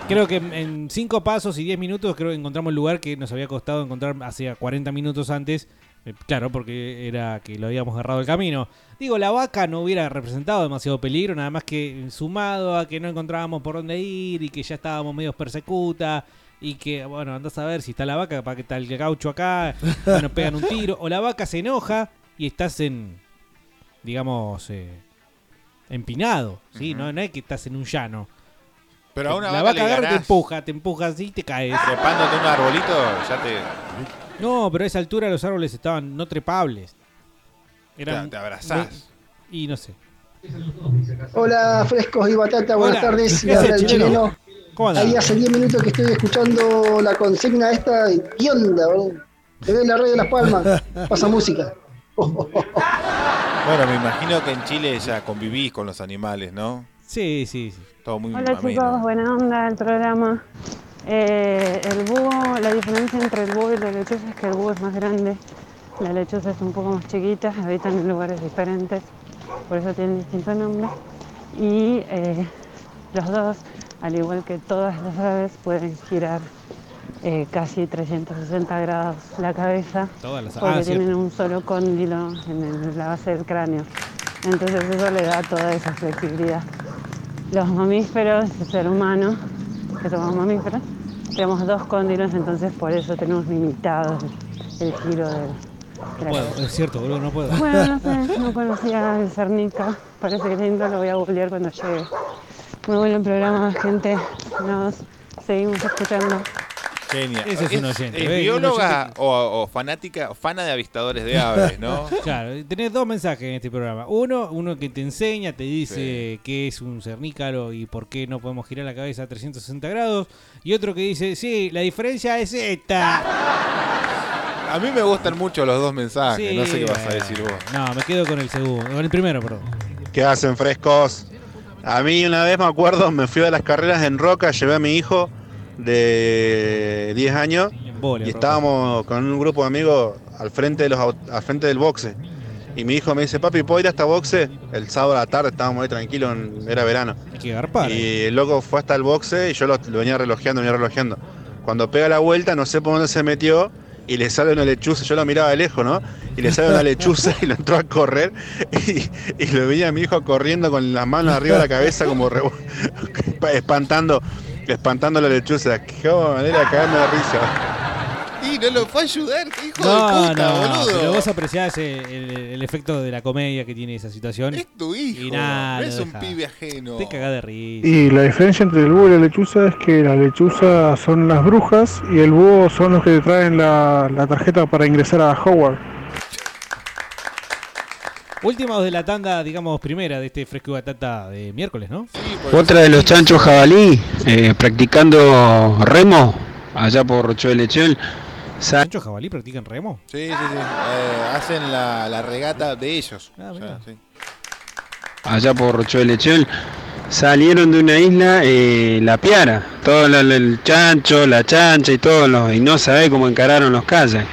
Creo que en- cinco pasos y 10 minutos creo que encontramos el lugar que nos había costado encontrar hacía 40 minutos antes. Eh, Claro, porque era que lo habíamos agarrado el camino. Digo, la vaca no hubiera representado demasiado peligro, nada más que sumado a que no encontrábamos por dónde ir y que ya estábamos medio persecuta y que, bueno, andás a ver si está la vaca, para que está el gaucho acá, nos pegan un tiro. O la vaca se enoja y estás en, digamos, eh, empinado, ¿sí? no, no es que estás en un llano. Pero a una la vaca vaca le agarra y te empuja, te empuja así y te caes. Trepándote un arbolito, ya te. No, pero a esa altura los árboles estaban no trepables. Eran Te- te abrazás. Y no sé. Hola, frescos y batata, buenas Hola, tardes. ¿qué Le habla haces, el chileno? ¿Cómo? Ahí hace 10 minutos que estoy escuchando la consigna esta. y ¿Qué onda, boludo? Te la red de las palmas. Pasa música. Bueno, me imagino que en Chile ya convivís con los animales, ¿no? Sí, sí, sí. Todo muy Hola ameno. chicos, buena onda el programa. Eh, el búho, la diferencia entre el búho y la lechuza es que el búho es más grande, la lechuza es un poco más chiquita, habitan en lugares diferentes, por eso tienen distintos nombres. Y eh, los dos, al igual que todas las aves, pueden girar eh, casi 360 grados la cabeza Todas las porque ah, tienen un solo cóndilo en el- la base del cráneo. Entonces eso le da toda esa flexibilidad. Los mamíferos, el ser humano, que somos mamíferos, tenemos dos cóndilos, entonces por eso tenemos limitado el, giro del, de No puedo, es cierto, boludo, no puedo. Bueno, no sé, no conocía el Cernica, parece que lindo, lo voy a googlear cuando llegue. Muy bueno el programa, gente, nos seguimos escuchando. Genia. Ese es un oyente. ¿Es. Un bióloga oyente o, o fanática, o fana de avistadores de aves, no? Claro, tenés dos mensajes en este programa. Uno, uno que te enseña, te dice qué es un cernícalo y por qué no podemos girar la cabeza a 360 grados. Y otro que dice, sí, la diferencia es esta. A mí me gustan mucho los dos mensajes. Sí, no sé qué vas a decir vos. No, me quedo con el segundo, con el primero, perdón. ¿Qué hacen frescos? A mí una vez me acuerdo, me fui a las carreras en Roca, llevé a mi hijo de 10 años y estábamos con un grupo de amigos al frente, de los, aut- al frente del boxe. Y mi hijo me dice, papi, ¿puedo ir hasta boxe? El sábado a la tarde estábamos ahí tranquilos, en- era verano. Y el loco fue hasta el boxe y yo lo, lo venía relojeando, venía relojeando. Cuando pega la vuelta, no sé por dónde se metió y le sale una lechuza. Yo lo miraba de lejos, ¿no? Y le sale una lechuza y lo entró a correr. Y, y lo veía a mi hijo corriendo con las manos arriba de la cabeza, como revo- espantando, espantando la lechuza. Qué manera de cagarme de risa. No lo fue a ayudar, qué hijo No, de puta, no, boludo. pero vos apreciás eh, el, el efecto de la comedia que tiene esa situación. Es tu hijo, Y nada, no es un deja. pibe ajeno. Te cagás de risa. Y la diferencia entre el búho y la lechuza es que la lechuza son las brujas y el búho son los que te traen la, la tarjeta para ingresar a Howard. Últimos de la tanda, digamos, primera de este fresco y batata de miércoles, ¿no? Otra de los chanchos jabalí, eh, practicando remo, allá por Rocho de Lechel. Sa- ¿Chancho jabalí practican remo? Sí, sí, sí. Eh, hacen la, la regata de ellos. Ah, O sea, sí. allá por Rocho de Lechel, salieron de una isla, eh, la Piara, todo lo- el chancho, la chancha y todo, lo- y no sabe cómo encararon los calles.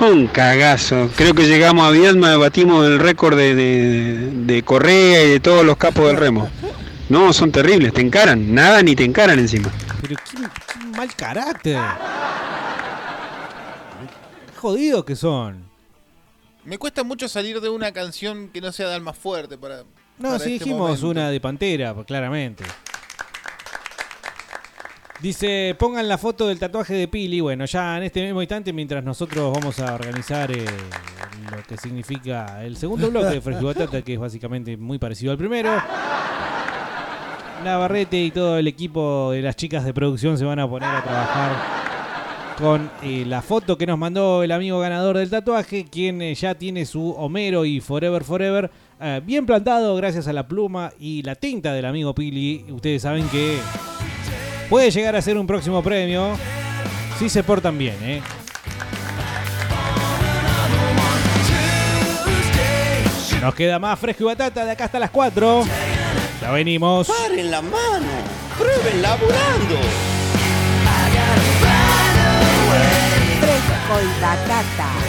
Un cagazo. Creo que llegamos a Viedma, batimos el récord de, de, de Correa y de todos los capos del remo. No, son terribles, te encaran, nada ni te encaran encima. Pero qué, qué mal carácter. Jodidos que son. Me cuesta mucho salir de una canción que no sea de alma fuerte para. No, para sí este dijimos momento. una de Pantera, pues, claramente. Dice, pongan la foto del tatuaje de Pili. Bueno, ya en este mismo instante, mientras nosotros vamos a organizar eh, lo que significa el segundo bloque de Fresco que es básicamente muy parecido al primero. Navarrete y todo el equipo de las chicas de producción se van a poner a trabajar con eh, la foto que nos mandó el amigo ganador del tatuaje, quien eh, ya tiene su Homero y Forever Forever eh, bien plantado gracias a la pluma y la tinta del amigo Pili. Ustedes saben que puede llegar a ser un próximo premio si se portan bien, ¿eh? Nos queda más fresco y batata de acá hasta las 4. Ya venimos. Paren la mano, prueben laburando. Y batata.